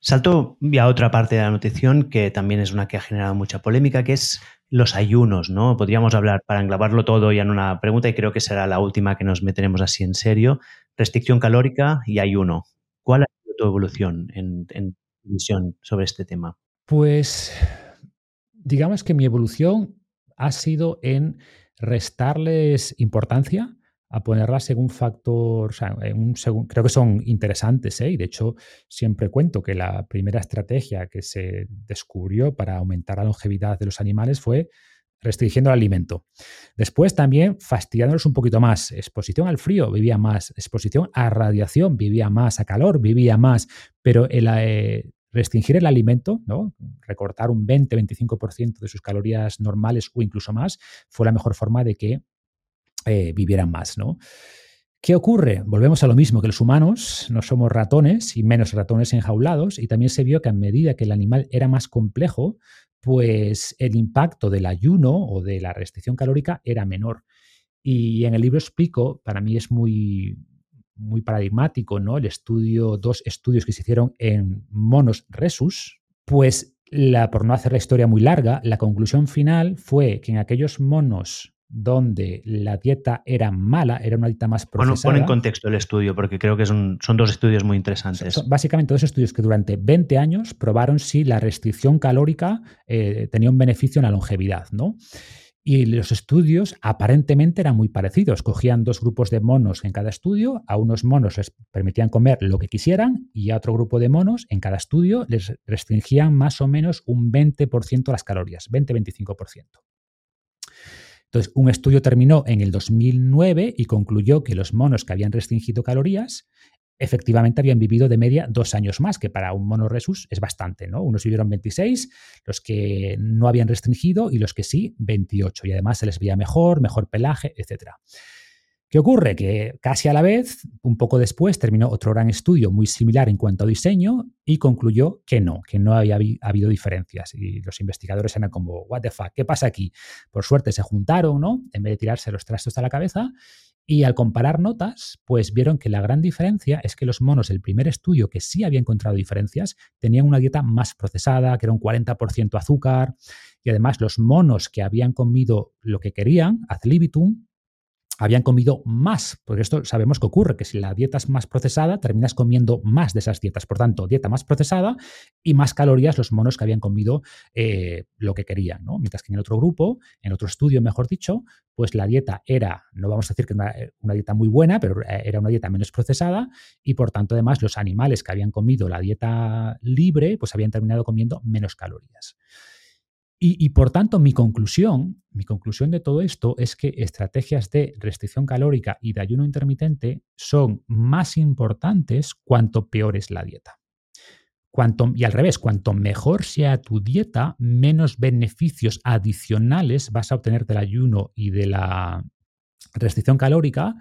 Salto a otra parte de la nutrición que también es una que ha generado mucha polémica, que es los ayunos, ¿no? Podríamos hablar para englobarlo todo ya en una pregunta y creo que será la última que nos meteremos así en serio. Restricción calórica y ayuno. ¿Cuál ha tu evolución en, en visión sobre este tema? Pues digamos que mi evolución ha sido en restarles importancia, a ponerlas un factor, o sea, creo que son interesantes, ¿eh? y de hecho siempre cuento que la primera estrategia que se descubrió para aumentar la longevidad de los animales fue restringiendo el alimento. Después también fastidiándolos un poquito más. Exposición al frío, vivía más. Exposición a radiación, vivía más. A calor, vivía más. Pero el, eh, restringir el alimento, ¿no? recortar un 20-25% de sus calorías normales o incluso más, fue la mejor forma de que eh, vivieran más. ¿no? ¿Qué ocurre? Volvemos a lo mismo, que los humanos no somos ratones y menos ratones enjaulados, y también se vio que a medida que el animal era más complejo, pues el impacto del ayuno o de la restricción calórica era menor. Y en el libro explico, para mí es muy, muy paradigmático, ¿no? El estudio, dos estudios que se hicieron en monos resus, pues la, por no hacer la historia muy larga, la conclusión final fue que en aquellos monos donde la dieta era mala, era una dieta más procesada. Bueno, pon en contexto el estudio, porque creo que son, son dos estudios muy interesantes. básicamente dos estudios que durante 20 años probaron si la restricción calórica eh, tenía un beneficio en la longevidad, ¿no? Y los estudios aparentemente eran muy parecidos. Cogían dos grupos de monos en cada estudio, a unos monos les permitían comer lo que quisieran y a otro grupo de monos en cada estudio les restringían más o menos un 20% las calorías, 20-25%. Entonces, un estudio terminó en el 2009 y concluyó que los monos que habían restringido calorías efectivamente habían vivido de media dos años más, que para un mono resus es bastante, ¿no? Unos vivieron 26, los que no habían restringido y los que sí, 28. Y además se les veía mejor, mejor pelaje, etcétera. ¿Qué ocurre? Que casi a la vez, un poco después, terminó otro gran estudio muy similar en cuanto a diseño y concluyó que no, que no había habido diferencias. Y los investigadores eran como, ¿What the fuck? ¿Qué pasa aquí? Por suerte se juntaron, ¿no? En vez de tirarse los trastos a la cabeza. Y al comparar notas, pues vieron que la gran diferencia es que los monos del primer estudio, que sí había encontrado diferencias, tenían una dieta más procesada, que era un 40% azúcar, y además los monos que habían comido lo que querían, ad libitum, habían comido más, porque esto sabemos que ocurre, que si la dieta es más procesada, terminas comiendo más de esas dietas. Por tanto, dieta más procesada y más calorías los monos que habían comido eh, lo que querían. ¿no? Mientras que en el otro grupo, en otro estudio, mejor dicho, pues la dieta era, no vamos a decir que una, una dieta muy buena, pero eh, era una dieta menos procesada y por tanto, además, los animales que habían comido la dieta libre, pues habían terminado comiendo menos calorías. Y, por tanto, mi conclusión, mi conclusión de todo esto es que estrategias de restricción calórica y de ayuno intermitente son más importantes cuanto peor es la dieta. Y al revés, cuanto mejor sea tu dieta, menos beneficios adicionales vas a obtener del ayuno y de la restricción calórica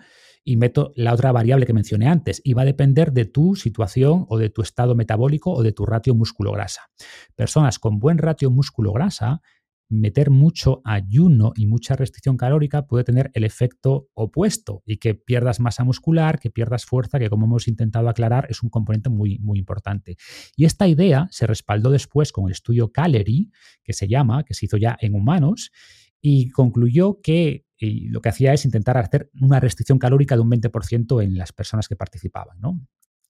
y meto la otra variable que mencioné antes y va a depender de tu situación o de tu estado metabólico o de tu ratio músculo-grasa. Personas con buen ratio músculo-grasa, meter mucho ayuno y mucha restricción calórica puede tener el efecto opuesto y que pierdas masa muscular, que pierdas fuerza, que como hemos intentado aclarar es un componente muy, muy importante. Y esta idea se respaldó después con el estudio Calery, que se llama, que se hizo ya en humanos, y concluyó que y lo que hacía es intentar hacer una restricción calórica de un 20% en las personas que participaban.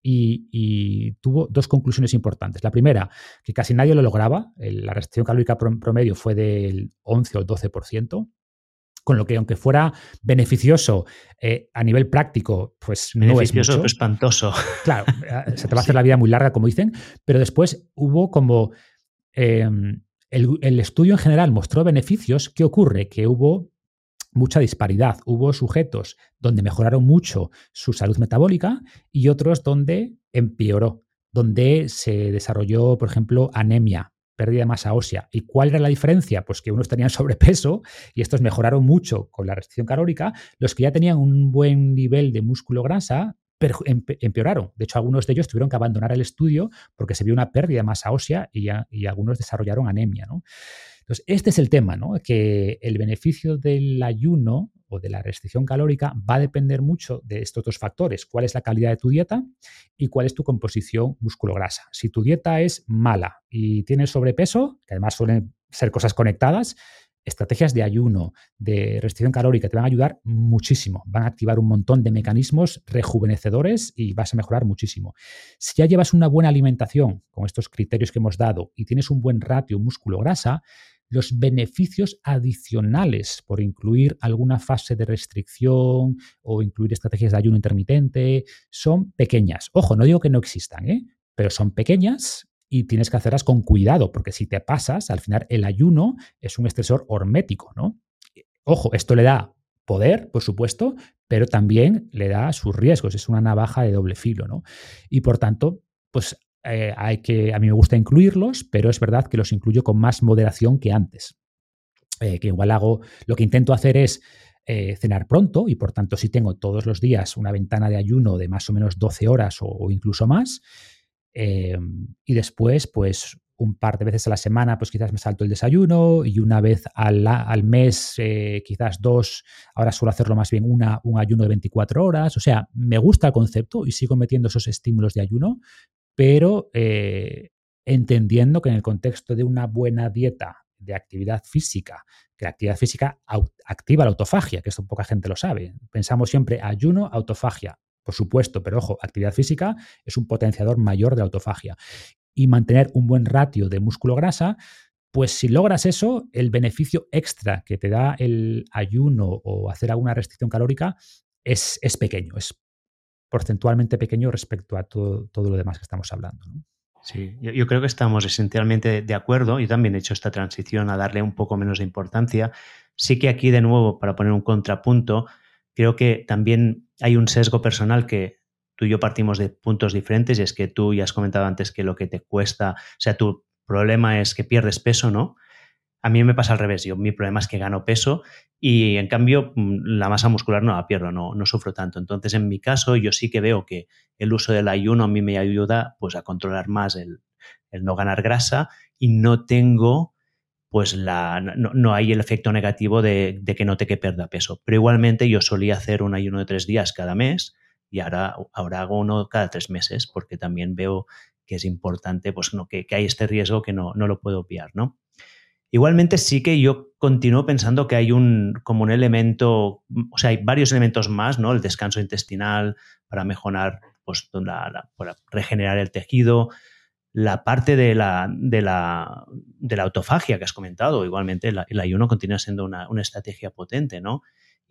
Y, tuvo dos conclusiones importantes. La primera, que casi nadie lo lograba. La restricción calórica promedio fue del 11 o 12%. Con lo que, aunque fuera beneficioso eh, a nivel práctico, pues no es mucho. espantoso. Claro, eh, se te va a hacer la vida muy larga, como dicen, pero después hubo como em, el, el, estudio en general mostró beneficios. ¿Qué ocurre? Que hubo mucha disparidad. Hubo sujetos donde mejoraron mucho su salud metabólica y otros donde empeoró, donde se desarrolló, por ejemplo, anemia, pérdida de masa ósea. ¿Y cuál era la diferencia? Pues que unos tenían sobrepeso y estos mejoraron mucho con la restricción calórica. Los que ya tenían un buen nivel de músculo grasa empeoraron. De hecho, algunos de ellos tuvieron que abandonar el estudio porque se vio una pérdida de masa ósea y, y algunos desarrollaron anemia. ¿no? Entonces, este es el tema, ¿no? Que el beneficio del ayuno o de la restricción calórica va a depender mucho de estos dos factores. ¿Cuál es la calidad de tu dieta y cuál es tu composición músculo-grasa? Si tu dieta es mala y tienes sobrepeso, que además suelen ser cosas conectadas, estrategias de ayuno, de restricción calórica te van a ayudar muchísimo. Van a activar un montón de mecanismos rejuvenecedores y vas a mejorar muchísimo. Si ya llevas una buena alimentación con estos criterios que hemos dado y tienes un buen ratio músculo-grasa, los beneficios adicionales por incluir alguna fase de restricción o incluir estrategias de ayuno intermitente son pequeñas. Ojo, no digo que no existan, ¿eh? pero son pequeñas y tienes que hacerlas con cuidado, porque si te pasas, al final el ayuno es un estresor hormético, ¿no? Ojo, esto le da poder, por supuesto, pero también le da sus riesgos, es una navaja de doble filo, ¿no? Y por tanto, pues eh, hay que, a mí me gusta incluirlos, pero es verdad que los incluyo con más moderación que antes. Eh, que igual hago, lo que intento hacer es eh, cenar pronto y por tanto si tengo todos los días una ventana de ayuno de más o menos 12 horas o, incluso más, y después pues un par de veces a la semana pues quizás me salto el desayuno y una vez al, mes quizás dos, ahora suelo hacerlo más bien una, un ayuno de 24 horas, o sea, me gusta el concepto y sigo metiendo esos estímulos de ayuno, pero eh, entendiendo que en el contexto de una buena dieta de actividad física, que la actividad física activa la autofagia, que esto poca gente lo sabe. Pensamos siempre ayuno, autofagia, por supuesto, pero ojo, actividad física es un potenciador mayor de autofagia. Y mantener un buen ratio de músculo-grasa, pues si logras eso, el beneficio extra que te da el ayuno o hacer alguna restricción calórica es, es pequeño, es porcentualmente pequeño respecto a todo, todo lo demás que estamos hablando. Sí, yo, creo que estamos esencialmente de acuerdo. y también he hecho esta transición a darle un poco menos de importancia. Sí que aquí, de nuevo, para poner un contrapunto, creo que también hay un sesgo personal que tú y yo partimos de puntos diferentes y es que tú ya has comentado antes que lo que te cuesta, o sea, tu problema es que pierdes peso, ¿no? A mí me pasa al revés. Yo, mi problema es que gano peso y en cambio mm, la masa muscular no la pierdo, no, no sufro tanto. Entonces, en mi caso, yo sí que veo que el uso del ayuno a mí me ayuda pues, a controlar más el, no ganar grasa y no tengo, pues la, no, hay el efecto negativo de, que note que pierda peso. Pero igualmente yo solía hacer un ayuno de tres días cada mes y ahora, ahora hago uno cada tres meses porque también veo que es importante, pues no, que, que hay este riesgo que no, no lo puedo obviar, ¿no? Igualmente sí que yo continúo pensando que hay un como un elemento, o sea, hay varios elementos más, ¿no? El descanso intestinal para mejorar, pues, la, para regenerar el tejido, la parte de la, de la, de la autofagia que has comentado, igualmente el ayuno continúa siendo una, una estrategia potente, ¿no?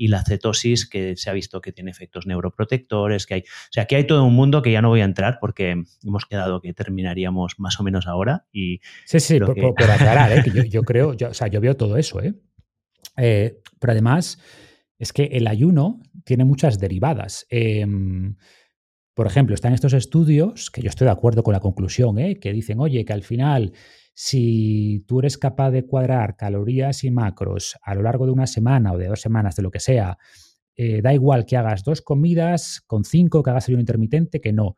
Y la cetosis, que se ha visto que tiene efectos neuroprotectores, que hay. O sea, que hay todo un mundo que ya no voy a entrar porque hemos quedado que terminaríamos más o menos ahora. Y sí, sí, por, aclarar, ¿eh? que yo, creo, o sea, yo veo todo eso, ¿eh? ¿eh? pero además, es que el ayuno tiene muchas derivadas. Em, por ejemplo, están estos estudios, que yo estoy de acuerdo con la conclusión, ¿eh? que dicen, oye, que al final si tú eres capaz de cuadrar calorías y macros a lo largo de una semana o de dos semanas, de lo que sea, eh, da igual que hagas dos comidas con cinco, que hagas ayuno intermitente, que no.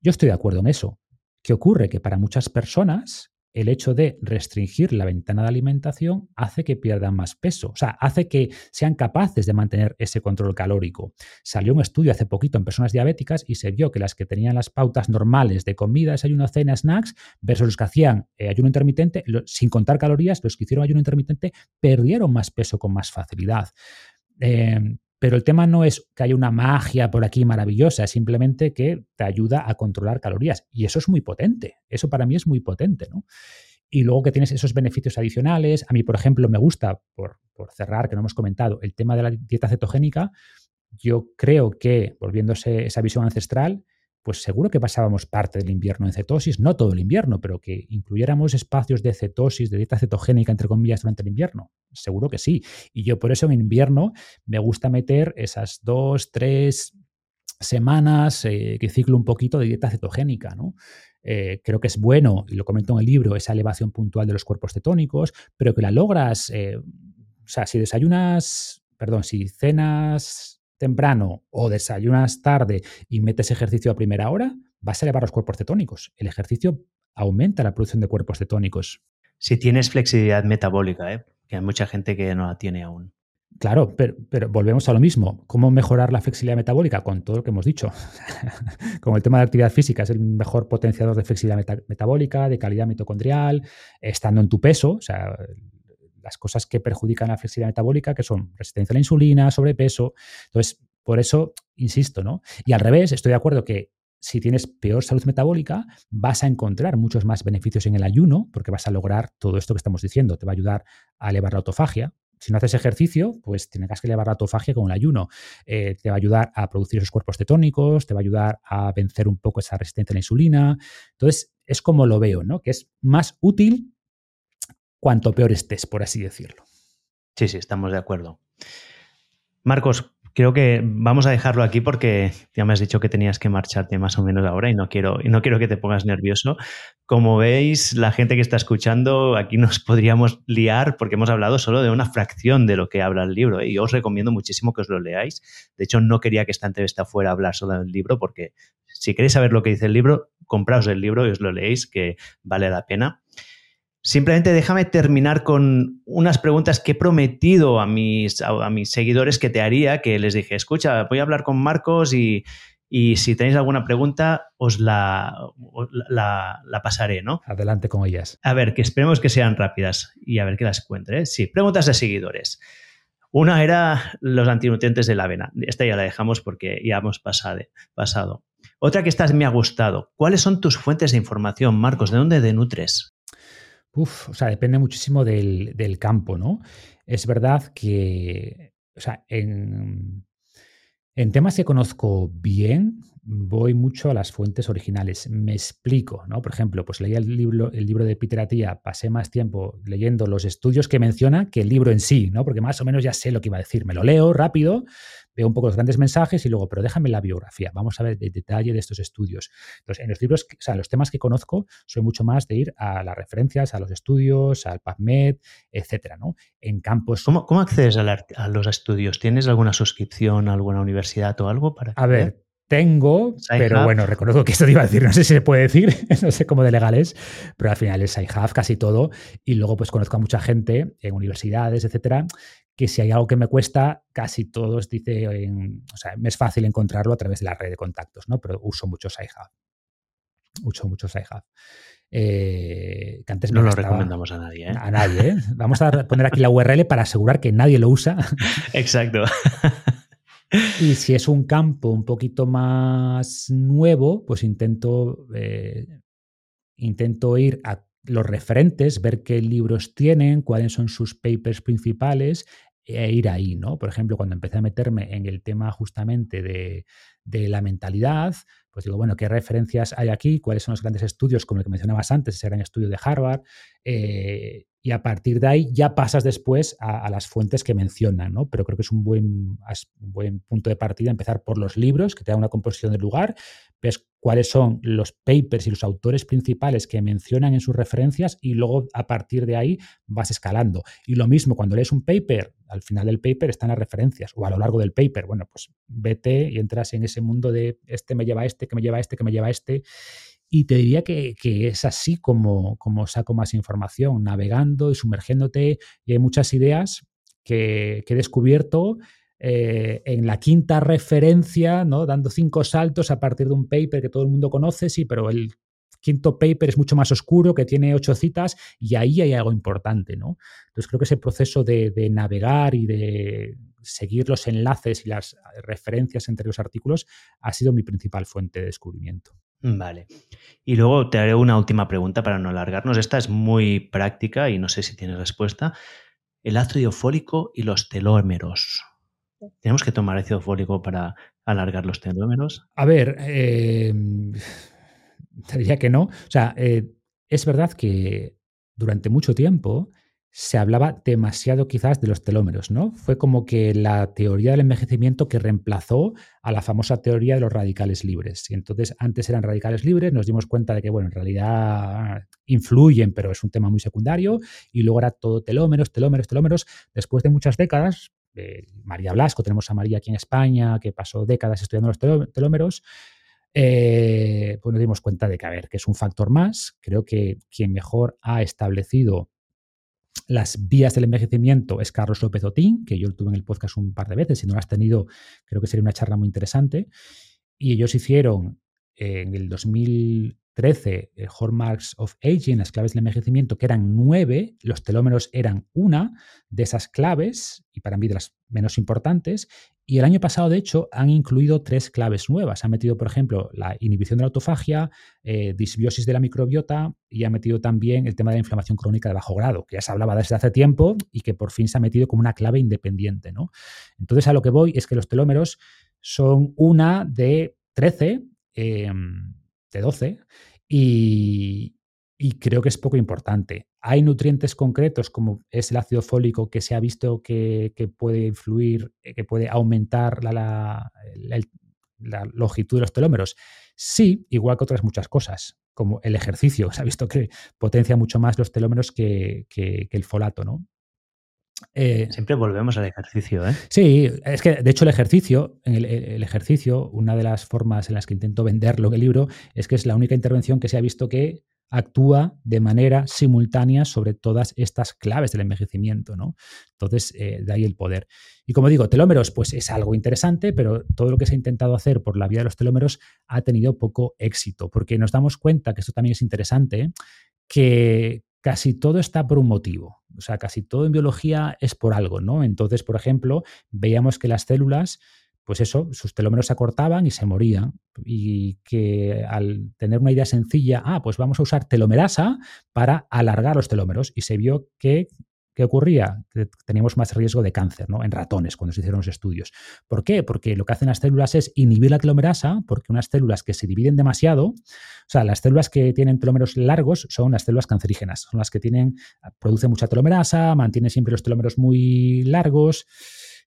Yo estoy de acuerdo en eso. ¿Qué ocurre? Que para muchas personas el hecho de restringir la ventana de alimentación hace que pierdan más peso, o sea, hace que sean capaces de mantener ese control calórico. Salió un estudio hace poquito en personas diabéticas y se vio que las que tenían las pautas normales de comida, desayuno, cena, snacks, versus los que hacían eh, ayuno intermitente, sin contar calorías, los que hicieron ayuno intermitente perdieron más peso con más facilidad. Eh, pero el tema no es que haya una magia por aquí maravillosa, es simplemente que te ayuda a controlar calorías. Y eso es muy potente. Eso para mí es muy potente, ¿no? Y luego que tienes esos beneficios adicionales. A mí, por ejemplo, me gusta, por, por cerrar, que no hemos comentado, el tema de la dieta cetogénica. Yo creo que, volviéndose esa visión ancestral, pues seguro que pasábamos parte del invierno en cetosis, no todo el invierno, pero que incluyéramos espacios de cetosis, de dieta cetogénica, entre comillas, durante el invierno. Seguro que sí. Y yo por eso en invierno me gusta meter esas dos, tres semanas eh, que ciclo un poquito de dieta cetogénica, ¿no? Eh, creo que es bueno, y lo comento en el libro, esa elevación puntual de los cuerpos cetónicos, pero que la logras, eh, o sea, si desayunas, perdón, si cenas temprano o desayunas tarde y metes ejercicio a primera hora, vas a elevar los cuerpos cetónicos. El ejercicio aumenta la producción de cuerpos cetónicos. Si tienes flexibilidad metabólica, ¿eh? que hay mucha gente que no la tiene aún. Claro, pero, volvemos a lo mismo. ¿Cómo mejorar la flexibilidad metabólica? Con todo lo que hemos dicho. Con el tema de actividad física, es el mejor potenciador de flexibilidad metabólica, de calidad mitocondrial, estando en tu peso. O sea, las cosas que perjudican la flexibilidad metabólica, que son resistencia a la insulina, sobrepeso. Entonces, por eso, insisto, ¿no? Y al revés, estoy de acuerdo que si tienes peor salud metabólica, vas a encontrar muchos más beneficios en el ayuno, porque vas a lograr todo esto que estamos diciendo. Te va a ayudar a elevar la autofagia. Si no haces ejercicio, pues tendrás que elevar la autofagia con el ayuno. Eh, te va a ayudar a producir esos cuerpos cetónicos, te va a ayudar a vencer un poco esa resistencia a la insulina. Entonces, es como lo veo, ¿no? Que es más útil cuanto peor estés, por así decirlo. Sí, sí, estamos de acuerdo. Marcos, creo que vamos a dejarlo aquí porque ya me has dicho que tenías que marcharte más o menos ahora y no quiero, no quiero que te pongas nervioso. Como veis, la gente que está escuchando, aquí nos podríamos liar porque hemos hablado solo de una fracción de lo que habla el libro ¿eh? y os recomiendo muchísimo que os lo leáis. De hecho, no quería que esta entrevista fuera a hablar solo del libro porque si queréis saber lo que dice el libro, compraos el libro y os lo leéis, que vale la pena. Simplemente déjame terminar con unas preguntas que he prometido a mis, a, mis seguidores que te haría, que les dije, escucha, voy a hablar con Marcos y, y si tenéis alguna pregunta os la, la, pasaré, ¿no? Adelante con ellas. A ver, que esperemos que sean rápidas y a ver qué las encuentre. ¿eh? Sí, preguntas de seguidores. Una era los antinutrientes de la avena. Esta ya la dejamos porque ya hemos pasado. Otra que esta me ha gustado. ¿Cuáles son tus fuentes de información, Marcos? ¿De dónde te nutres? Uf, o sea, depende muchísimo del, del campo, ¿no? Es verdad que, o sea, en, en temas que conozco bien, voy mucho a las fuentes originales. Me explico, ¿no? Por ejemplo, pues leí el libro, el libro de Peter Attia, pasé más tiempo leyendo los estudios que menciona que el libro en sí, ¿no? Porque más o menos ya sé lo que iba a decir. Me lo leo rápido, veo un poco los grandes mensajes y luego, pero déjame la biografía. Vamos a ver el detalle de estos estudios. Entonces, en los libros, o sea, los temas que conozco, soy mucho más de ir a las referencias, a los estudios, al PubMed, etcétera, ¿no? En campos. ¿Cómo, cómo accedes a, los estudios? ¿Tienes alguna suscripción a alguna universidad o algo para? A ver, tengo, pero bueno, reconozco que esto te iba a decir, no sé si se puede decir, no sé cómo de legal es, pero al final es iHave casi todo. Y luego pues conozco a mucha gente en universidades, etcétera, que si hay algo que me cuesta, casi todos dice, o sea, me es fácil encontrarlo a través de la red de contactos, ¿no? Pero uso muchos iHave. Uso muchos iHave. Eh, que antes no lo recomendamos a nadie. ¿eh? A nadie. ¿eh? Vamos a poner aquí la URL para asegurar que nadie lo usa. Exacto. Y si es un campo un poquito más nuevo, pues intento, eh, intento ir a los referentes, ver qué libros tienen, cuáles son sus papers principales e ir ahí, ¿no? Por ejemplo, cuando empecé a meterme en el tema justamente de, de la mentalidad, pues digo, bueno, ¿qué referencias hay aquí? ¿Cuáles son los grandes estudios, como el que mencionabas antes, ese gran estudio de Harvard? Eh, y a partir de ahí ya pasas después a, las fuentes que mencionan, ¿no? Pero creo que es un buen, un buen punto de partida empezar por los libros, que te dan una composición del lugar, ves cuáles son los papers y los autores principales que mencionan en sus referencias y luego a partir de ahí vas escalando. Y lo mismo, cuando lees un paper, al final del paper están las referencias o a lo largo del paper, bueno, pues vete y entras en ese mundo de este me lleva este, que me lleva este, que me lleva este. Y te diría que, es así como, como saco más información, navegando y sumergiéndote. Y hay muchas ideas que, he descubierto eh, en la quinta referencia, ¿no? dando cinco saltos a partir de un paper que todo el mundo conoce, sí, pero el quinto paper es mucho más oscuro, que tiene ocho citas, y ahí hay algo importante. ¿no? Entonces creo que ese proceso de, navegar y de seguir los enlaces y las referencias entre los artículos ha sido mi principal fuente de descubrimiento. Vale. Y luego te haré una última pregunta para no alargarnos. Esta es muy práctica y no sé si tienes respuesta. El ácido fólico y los telómeros. ¿Tenemos que tomar ácido fólico para alargar los telómeros? A ver, eh, diría que no. O sea, eh, es verdad que durante mucho tiempo se hablaba demasiado quizás de los telómeros, ¿no? Fue como que la teoría del envejecimiento que reemplazó a la famosa teoría de los radicales libres. Y entonces antes eran radicales libres, nos dimos cuenta de que, bueno, en realidad influyen, pero es un tema muy secundario, y luego era todo telómeros, telómeros, telómeros. Después de muchas décadas, María Blasco, tenemos a María aquí en España, que pasó décadas estudiando los telómeros, eh, pues nos dimos cuenta de que, a ver, que es un factor más. Creo que quien mejor ha establecido las vías del envejecimiento es Carlos López Otín, que yo lo tuve en el podcast un par de veces. Si no lo has tenido, creo que sería una charla muy interesante. Y ellos hicieron en el 2000, 13 eh, hallmarks of aging, las claves del envejecimiento, que eran nueve, los telómeros eran una de esas claves, y para mí de las menos importantes, y el año pasado, de hecho, han incluido tres claves nuevas. Han metido, por ejemplo, la inhibición de la autofagia, eh, disbiosis de la microbiota y han metido también el tema de la inflamación crónica de bajo grado, que ya se hablaba desde hace tiempo y que por fin se ha metido como una clave independiente. ¿no? Entonces, a lo que voy es que los telómeros son una de 13 de 12 y, creo que es poco importante. Hay nutrientes concretos como es el ácido fólico que se ha visto que, puede influir, eh, que puede aumentar la, longitud de los telómeros. Sí, igual que otras muchas cosas, como el ejercicio. Se ha visto que potencia mucho más los telómeros que, que el folato, ¿no? Eh, Siempre volvemos al ejercicio, ¿eh? Sí, es que de hecho el ejercicio, el, el, ejercicio, una de las formas en las que intento venderlo en el libro, es que es la única intervención que se ha visto que actúa de manera simultánea sobre todas estas claves del envejecimiento, ¿no? Entonces, eh, de ahí el poder. Y como digo, telómeros, pues es algo interesante, pero todo lo que se ha intentado hacer por la vía de los telómeros ha tenido poco éxito, porque nos damos cuenta, que esto también es interesante, que casi todo está por un motivo. O sea, casi todo en biología es por algo, ¿no? Entonces, por ejemplo, veíamos que las células pues eso, sus telómeros se acortaban y se morían. Y que al tener una idea sencilla, ah, pues vamos a usar telomerasa para alargar los telómeros. Y se vio que ¿Qué ocurría? Que teníamos más riesgo de cáncer ¿no? en ratones cuando se hicieron los estudios. ¿Por qué? Porque lo que hacen las células es inhibir la telomerasa, porque unas células que se dividen demasiado, o sea, las células que tienen telómeros largos son las células cancerígenas, son las que tienen, producen mucha telomerasa, mantienen siempre los telómeros muy largos.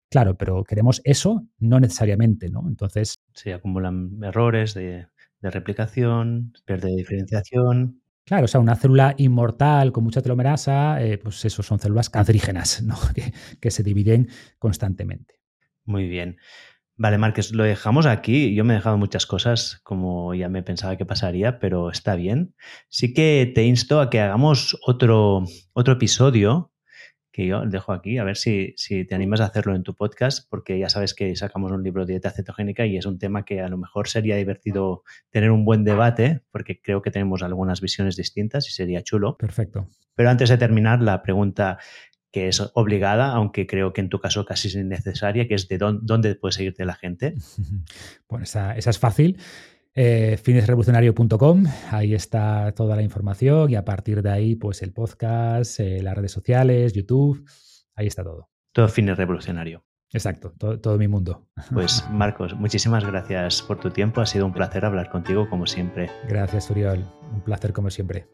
Claro, pero queremos eso, no necesariamente, ¿no? Entonces. Se acumulan errores de, replicación, pérdida de diferenciación. Claro, o sea, una célula inmortal con mucha telomerasa, eh, pues eso son células cancerígenas, ¿no? Que, se dividen constantemente. Muy bien. Vale, Márquez, lo dejamos aquí. Yo me he dejado muchas cosas, como ya me pensaba que pasaría, pero está bien. Sí que te insto a que hagamos otro, otro episodio que yo dejo aquí, a ver si, si, te animas a hacerlo en tu podcast, porque ya sabes que sacamos un libro de dieta cetogénica y es un tema que a lo mejor sería divertido tener un buen debate, porque creo que tenemos algunas visiones distintas y sería chulo. Perfecto. Pero antes de terminar, la pregunta que es obligada, aunque creo que en tu caso casi es innecesaria, que es de dónde, dónde puede seguirte la gente. Bueno, esa, esa es fácil eh, finesrevolucionario.com, ahí está toda la información y a partir de ahí, pues el podcast, eh, las redes sociales, YouTube, ahí está todo. Todo Fines Revolucionario. Exacto, todo, todo, mi mundo. Pues Marcos, muchísimas gracias por tu tiempo, ha sido un placer hablar contigo como siempre. Gracias, Uriol, un placer como siempre.